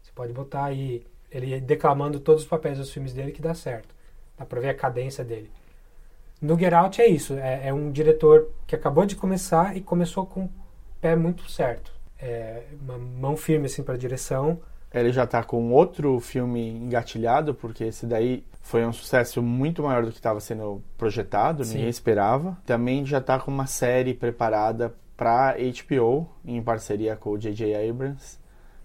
Você pode botar aí ele declamando todos os papéis dos filmes dele que dá certo. Dá pra ver a cadência dele. No Get Out é isso. É, é um diretor que acabou de começar e começou com o pé muito certo. É uma mão firme assim para direção. Ele já tá com outro filme engatilhado, porque esse daí foi um sucesso muito maior do que estava sendo projetado, Sim. ninguém esperava. Também já tá com uma série preparada para HBO, em parceria com o J.J. Abrams,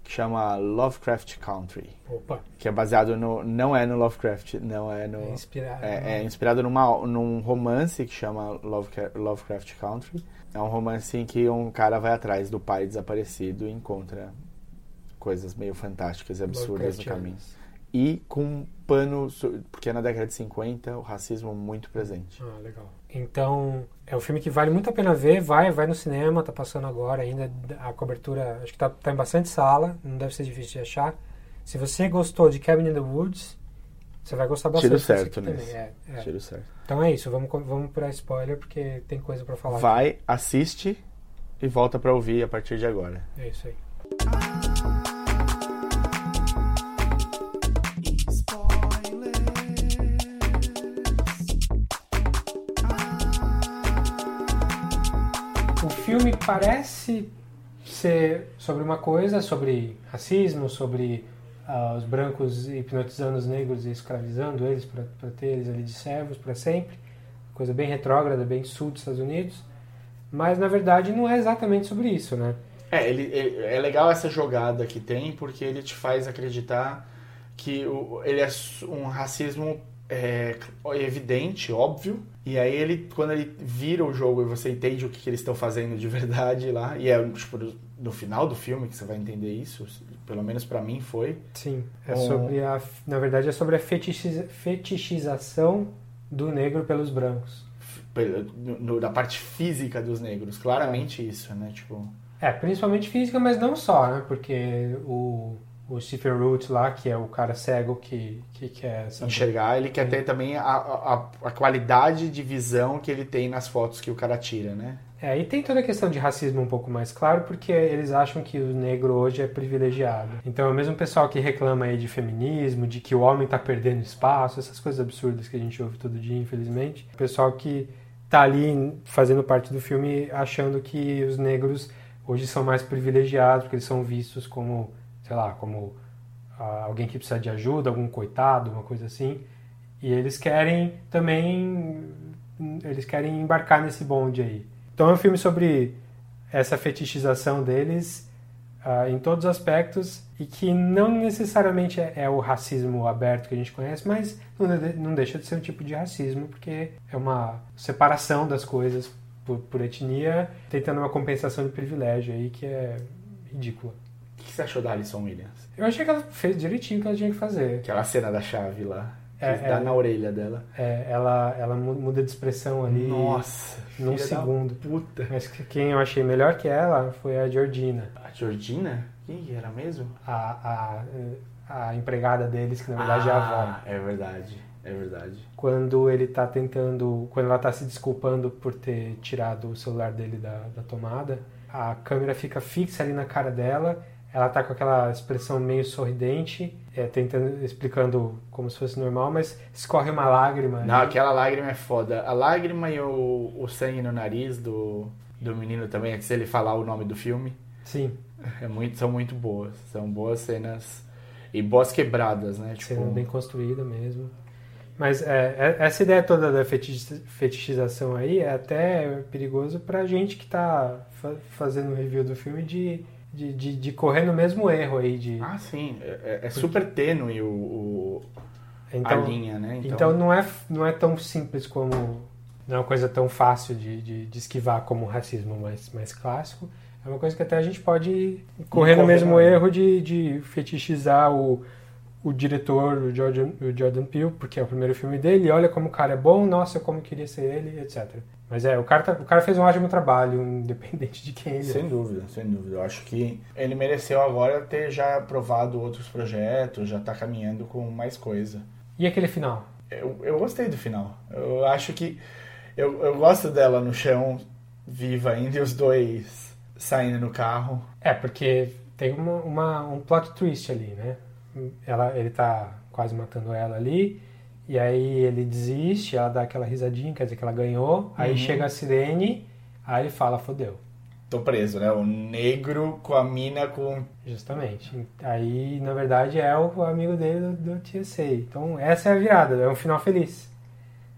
que chama Lovecraft Country. Opa. Que é baseado no. Não é no Lovecraft, não é no. É inspirado. É, é inspirado numa, num romance que chama Lovecra- Lovecraft Country. É um romance em que um cara vai atrás do pai desaparecido e encontra coisas meio fantásticas e absurdas no caminho. E com um pano. Porque na década de 50 o racismo muito presente. Ah, legal. Então, é um filme que vale muito a pena ver. Vai, vai no cinema, tá passando agora ainda. A cobertura, acho que tá, tá em bastante sala, não deve ser difícil de achar. Se você gostou de Cabin in the Woods, você vai gostar bastante Tiro aqui certo nesse. É, é. Tiro certo. Então é isso, vamos, vamos pra spoiler, porque tem coisa pra falar. Vai, assiste e volta pra ouvir a partir de agora. É isso aí. Filme parece ser sobre uma coisa, sobre racismo, sobre ah, os brancos hipnotizando os negros e escravizando eles para ter eles ali de servos para sempre. Coisa bem retrógrada, bem sul dos Estados Unidos. Mas na verdade não é exatamente sobre isso, né? É, ele, ele- é legal essa jogada que tem, porque ele te faz acreditar que o, ele é um racismo é, evidente, óbvio, e aí ele, quando ele vira o jogo e você entende o que, que eles estão fazendo de verdade lá, e é tipo, no- final do filme que você vai entender isso, pelo menos pra mim foi. Sim, é Um- sobre a, na verdade é sobre a fetichiza- fetichização do negro pelos brancos. no- no- da parte física dos negros, claramente isso, né? Tipo, É, principalmente física, mas não só, né? Porque o, o Stephen Root lá, que é o cara cego que, que quer saber- enxergar, ele quer ter também a, a, a qualidade de visão que ele tem nas fotos que o cara tira, né? É, e tem toda a questão de racismo um pouco mais claro, porque eles acham que o negro hoje é privilegiado. Então é o mesmo pessoal que reclama aí de feminismo, de que o homem tá perdendo espaço, essas coisas absurdas que a gente ouve todo dia, infelizmente. O pessoal que tá ali fazendo parte do filme achando que os negros hoje são mais privilegiados, porque eles são vistos como, sei lá, como ah, alguém que precisa de ajuda, algum coitado, uma coisa assim. E eles querem também eles querem embarcar nesse bonde aí. Então é um filme sobre essa fetichização deles ah, em todos os aspectos e que não necessariamente é, é o racismo aberto que a gente conhece, mas não, não deixa de ser um tipo de racismo porque é uma separação das coisas por, por etnia, tentando uma compensação de privilégio aí que é ridícula. O que você achou da Alison Williams? Eu achei que ela fez direitinho o que ela tinha que fazer. Aquela cena da chave lá, que É, dá é. na orelha dela. É, ela, ela mu- muda de expressão ali Nossa, num segundo. puta. Mas que- quem eu achei melhor que ela foi a Georgina. A Georgina? Quem era mesmo? A, a, a empregada deles, que na verdade é a avó. Ah, é verdade, é verdade. Quando ele tá tentando. Quando ela tá se desculpando por ter tirado o celular dele da, da tomada, a câmera fica fixa ali na cara dela. Ela tá com aquela expressão meio sorridente, é, tentando, explicando como se fosse normal, mas escorre uma lágrima. Não, ali. aquela lágrima é foda. A lágrima e o, o sangue no nariz do, do menino também, antes dele falar o nome do filme. Sim. É muito, são muito boas. São boas cenas e boas quebradas, né? Tipo, Cena bem construída mesmo. Mas é, é- essa ideia toda da fetichi- fetichização aí é até perigoso pra gente que tá fa- fazendo review do filme de, de, de, de correr no mesmo erro aí. De, Ah, sim. É, é super tênue o, o- Então- a linha, né? Então, não, é, não é tão simples como. Não é uma coisa tão fácil de, de, de esquivar como o racismo mais, mais clássico. É uma coisa que até a gente pode correr no mesmo erro de, de fetichizar o, o diretor, o Jordan, o Jordan Peele, porque é o primeiro filme dele, e olha como o cara é bom, nossa, como eu queria ser ele, etc. Mas é, o cara, tá- o cara fez um ótimo trabalho, independente de quem ele Sem é. dúvida, sem dúvida. Eu acho que ele mereceu agora ter já aprovado outros projetos, já tá caminhando com mais coisa. E aquele final? Eu, eu gostei do final. Eu acho que. Eu, eu gosto dela no chão, viva ainda, e os dois saindo no carro. É, porque tem uma, uma- um plot twist ali, né? Ela, ele tá quase matando ela ali, e aí ele desiste, ela dá aquela risadinha, quer dizer que ela ganhou, aí Uhum. chega a sirene, aí ele fala, fodeu. Tô preso, né? O negro com a mina com. Justamente. Aí, na verdade, é o amigo dele do, do TSA. Então, essa é a virada, é um final feliz.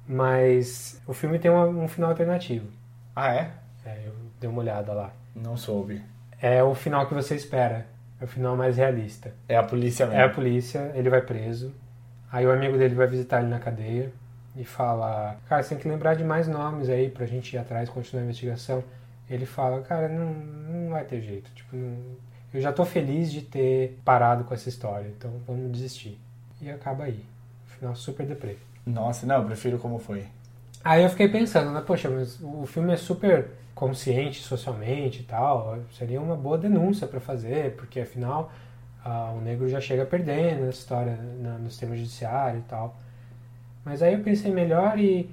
Mas o filme tem uma- um final alternativo. Ah, é? É, eu dei uma olhada lá. Não soube. É o final que você espera. É o final mais realista. É a polícia mesmo. É a polícia, ele vai preso. Aí o amigo dele vai visitar ele na cadeia e fala: Cara, você tem que lembrar de mais nomes aí pra gente ir atrás, continuar a investigação. Ele fala: Cara, não, não vai ter jeito. Tipo, não- eu já tô feliz de ter parado com essa história, então vamos desistir. E acaba aí. Final super deprê. Nossa, não, eu prefiro como foi. Aí eu fiquei pensando, né? Poxa, mas o filme é super consciente socialmente e tal. Seria uma boa denúncia pra fazer, porque afinal ah, o negro já chega perdendo essa história na- no sistema judiciário e tal. Mas aí eu pensei melhor e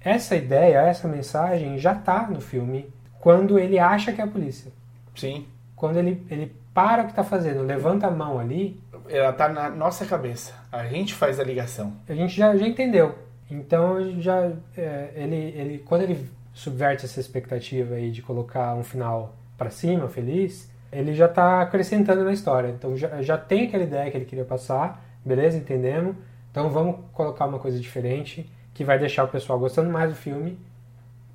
essa ideia, essa mensagem já tá no filme quando ele acha que é a polícia. Sim. Quando ele, ele para o que tá fazendo, levanta a mão ali, Ela tá na nossa cabeça. A gente faz a ligação. a gente já, já entendeu. Então já é, ele, ele quando ele subverte essa expectativa aí de colocar um final pra cima, feliz, ele já tá acrescentando na história. Então já, já tem aquela ideia que ele queria passar, beleza, entendemos. Então vamos colocar uma coisa diferente que vai deixar o pessoal gostando mais do filme.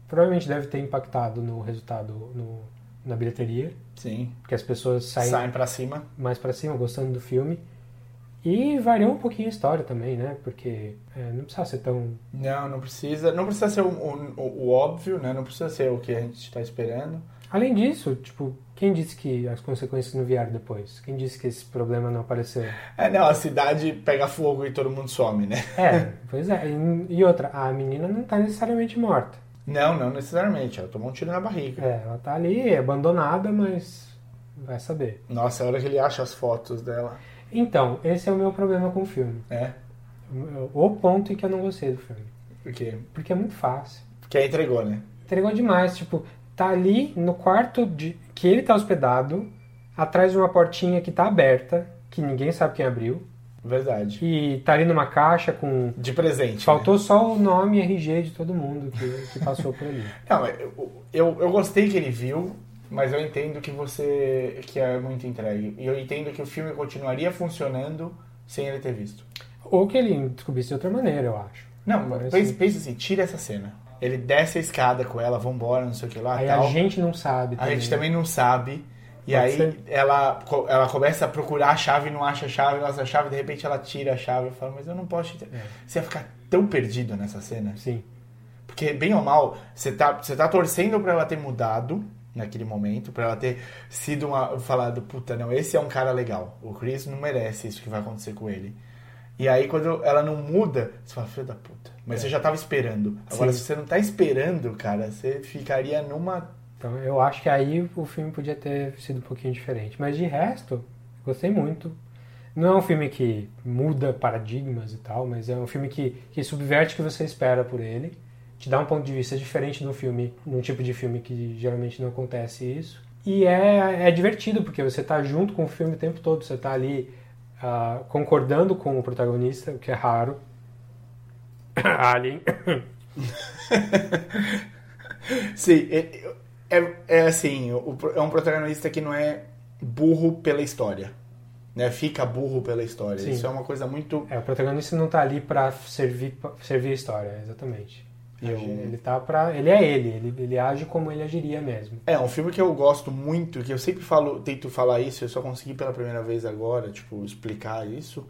Provavelmente deve ter impactado no resultado no, na bilheteria, Sim. porque as pessoas saem Saem pra cima. mais pra cima, gostando do filme. E variou um pouquinho a história também, né? Porque é, não precisava ser tão. Não, não precisa. Não precisa ser o, o- o óbvio, né? Não precisa ser o que a gente tá esperando. Além disso, tipo, quem disse que as consequências não vieram depois? Quem disse que esse problema não apareceu? É, não, a cidade pega fogo e todo mundo some, né? É, pois é. E, e outra, a menina não tá necessariamente morta. Não, não necessariamente. Ela tomou um tiro na barriga. É, ela tá ali abandonada, mas vai saber. Nossa, a hora que ele acha as fotos dela. Então, esse é o meu problema com o filme. É? O ponto em que eu não gostei do filme. Por quê? Porque é muito fácil. Porque aí entregou, né? Entregou demais, tipo, tá ali no quarto de que ele tá hospedado, atrás de uma portinha que tá aberta, que ninguém sabe quem abriu. Verdade. E tá ali numa caixa com. De presente. né? Faltou só o nome e RG de todo mundo que, que passou por ali. Não, eu, eu, eu gostei que ele viu, mas eu entendo que você. que é muito entregue. E eu entendo que o filme continuaria funcionando sem ele ter visto. Ou que ele descobrisse de outra maneira, eu acho. Não, Mas, pensa, pensa assim, tira essa cena. Ele desce a escada com ela, vambora, não sei o que lá Aí tal. a gente não sabe. A gente também não sabe. E Pode aí ser. ela, ela começa a procurar a chave, não acha a chave, não acha a chave, de repente ela tira a chave e fala, mas eu não posso te... Você ia ficar tão perdido nessa cena. É. Sim. Porque, bem ou mal, você tá, você tá torcendo pra ela ter mudado naquele momento, pra ela ter sido uma. falado, puta, não, esse é um cara legal. O Chris não merece isso que vai acontecer com ele. E aí, quando ela não muda, você fala, filho da puta. Mas você já tava esperando. Agora, Sim. se você não tá esperando, cara, você ficaria numa. Então eu acho que aí o filme podia ter sido um pouquinho diferente. Mas de resto, gostei muito. Não é um filme que muda paradigmas e tal, mas é um filme que, que subverte o que você espera por ele. Te dá um ponto de vista diferente de um filme, num tipo de filme que geralmente não acontece isso. E é, é divertido, porque você tá junto com o filme o tempo todo. Você tá ali ah, concordando com o protagonista, o que é raro. Alien. Sim, é, é, é assim, o- é um protagonista que não é burro pela história. Né? Fica burro pela história. Sim. Isso é uma coisa muito. É, o protagonista não tá ali pra servir, pra servir a história, exatamente. Eu- Ele tá pra. Ele é ele, ele, ele age como ele agiria mesmo. É, um filme que eu gosto muito, que eu sempre falo, tento falar isso, eu só consegui pela primeira vez agora, tipo, explicar isso.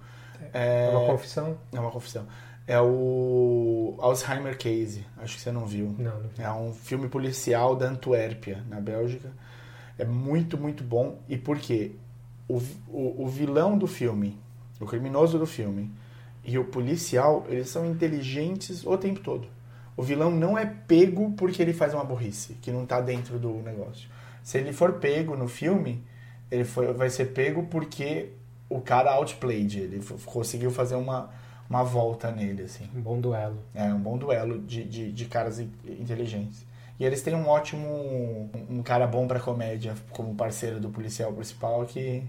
É uma confissão? É uma confissão. É o Alzheimer Case, acho que você não viu. Não, não vi. É um filme policial da Antuérpia, na Bélgica. É muito, muito bom. E por quê? O, o, o vilão do filme, o criminoso do filme e o policial, eles são inteligentes o tempo todo. O vilão não é pego porque ele faz uma burrice, que não tá dentro do negócio. Se ele for pego no filme, ele foi, vai ser pego porque o cara outplayed ele, conseguiu fazer uma, uma volta nele, assim. Um bom duelo. É, um bom duelo de, de, de caras in- inteligentes. E eles têm um ótimo. um cara bom pra comédia como parceiro do policial principal que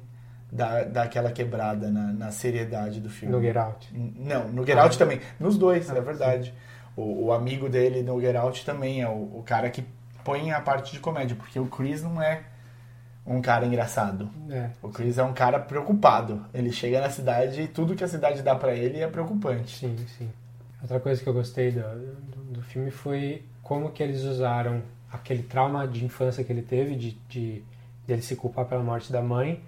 dá, dá aquela quebrada na, na seriedade do filme. No Get Out. Não, no Get Out Ah. também. Nos dois, Ah, é verdade. O, o amigo dele no Get Out também é o, o cara que põe a parte de comédia, porque o Chris não é um cara engraçado. É. O Chris é um cara preocupado. Ele chega na cidade e tudo que a cidade dá pra ele é preocupante. Sim, sim. Outra coisa que eu gostei do, do, do filme foi como que eles usaram aquele trauma de infância que ele teve, de, de, de ele se culpar pela morte da mãe,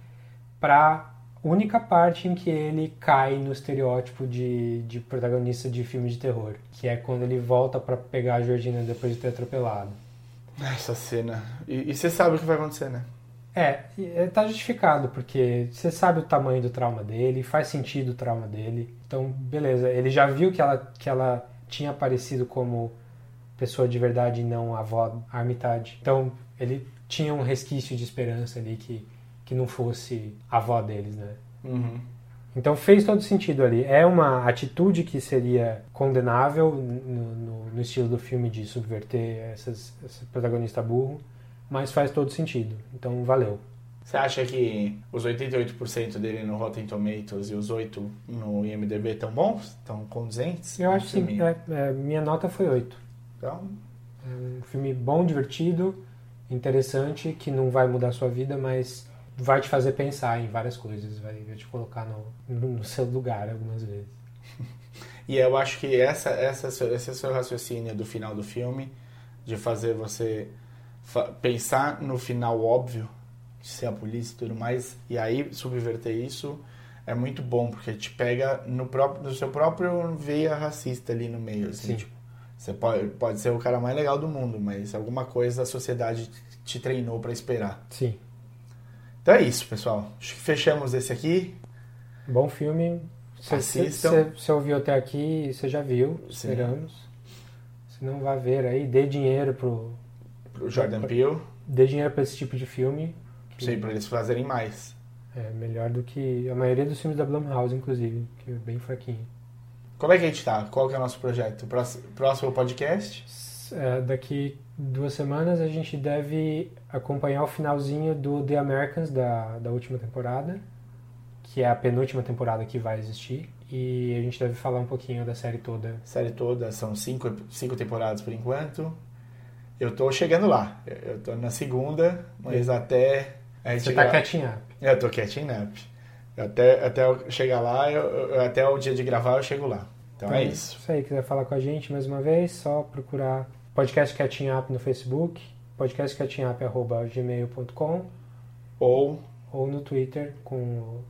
pra única parte em que ele cai no estereótipo de, de protagonista de filme de terror, que é quando ele volta pra pegar a Georgina depois de ter atropelado. Essa cena. E, e você sabe o que vai acontecer, né? É, é, tá justificado, porque você sabe o tamanho do trauma dele, faz sentido o trauma dele. Então, beleza, ele já viu que ela, que ela tinha aparecido como pessoa de verdade e não a avó Armitage. Então, ele tinha um resquício de esperança ali que, que não fosse a avó deles, né? Uhum. Então fez todo sentido ali. É uma atitude que seria condenável no, no- no estilo do filme de subverter essas, esse protagonista burro, mas faz todo sentido. Então valeu. Você acha que os 88% dele no Rotten Tomatoes e os 8 no IMDb estão bons? Estão condizentes? Eu acho que sim. É, é, minha nota foi 8. Então, É um filme bom, divertido, interessante, que não vai mudar a sua vida, mas vai te fazer pensar em várias coisas, vai te colocar no, no seu lugar algumas vezes. E eu acho que essa, essa, esse é o seu raciocínio do final do filme, de fazer você pensar no final óbvio, de ser a polícia e tudo mais, e aí subverter isso é muito bom, porque te pega no, próprio, no seu próprio veia racista ali no meio. Assim, Sim. tipo, você pode, pode ser o cara mais legal do mundo, mas alguma coisa a sociedade te treinou para esperar. Sim. Então é isso, pessoal. Acho que fechamos esse aqui. Bom filme. Se Assistam. você você ouviu até aqui, você já viu, Sim. esperamos. Se não, vá ver aí, dê dinheiro pro, Pro Jordan Peele. Dê dinheiro pra esse tipo de filme. que Sim, pra eles fazerem mais. É melhor do que a maioria dos filmes da Blumhouse, inclusive, que é bem fraquinho. Como é que a gente tá? Qual que é o nosso projeto? Próximo, próximo podcast? É, daqui duas semanas a gente deve acompanhar o finalzinho do The Americans da, da última temporada, que é a penúltima temporada que vai existir. E a gente deve falar um pouquinho da série toda. Série toda, são cinco, cinco temporadas por enquanto. Eu tô chegando lá. Eu tô na segunda, mas até. a gente Você tá catching up. É, Eu tô catching up. Até, até eu chegar lá, eu, eu- até o dia de gravar eu chego lá. Então é isso. Isso aí, quiser falar com a gente mais uma vez, só procurar podcast Catching Up no Facebook, podcastcatchingup.gmail.com ou ou no Twitter com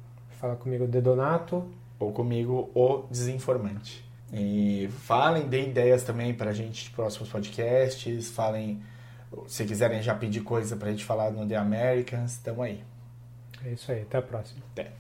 fala comigo Dedonato ou comigo o desinformante. E falem, deem ideias também pra gente de próximos podcasts. Falem, se quiserem já pedir coisa pra gente falar no The Americans, tamo aí. É isso aí, até a próxima. Até.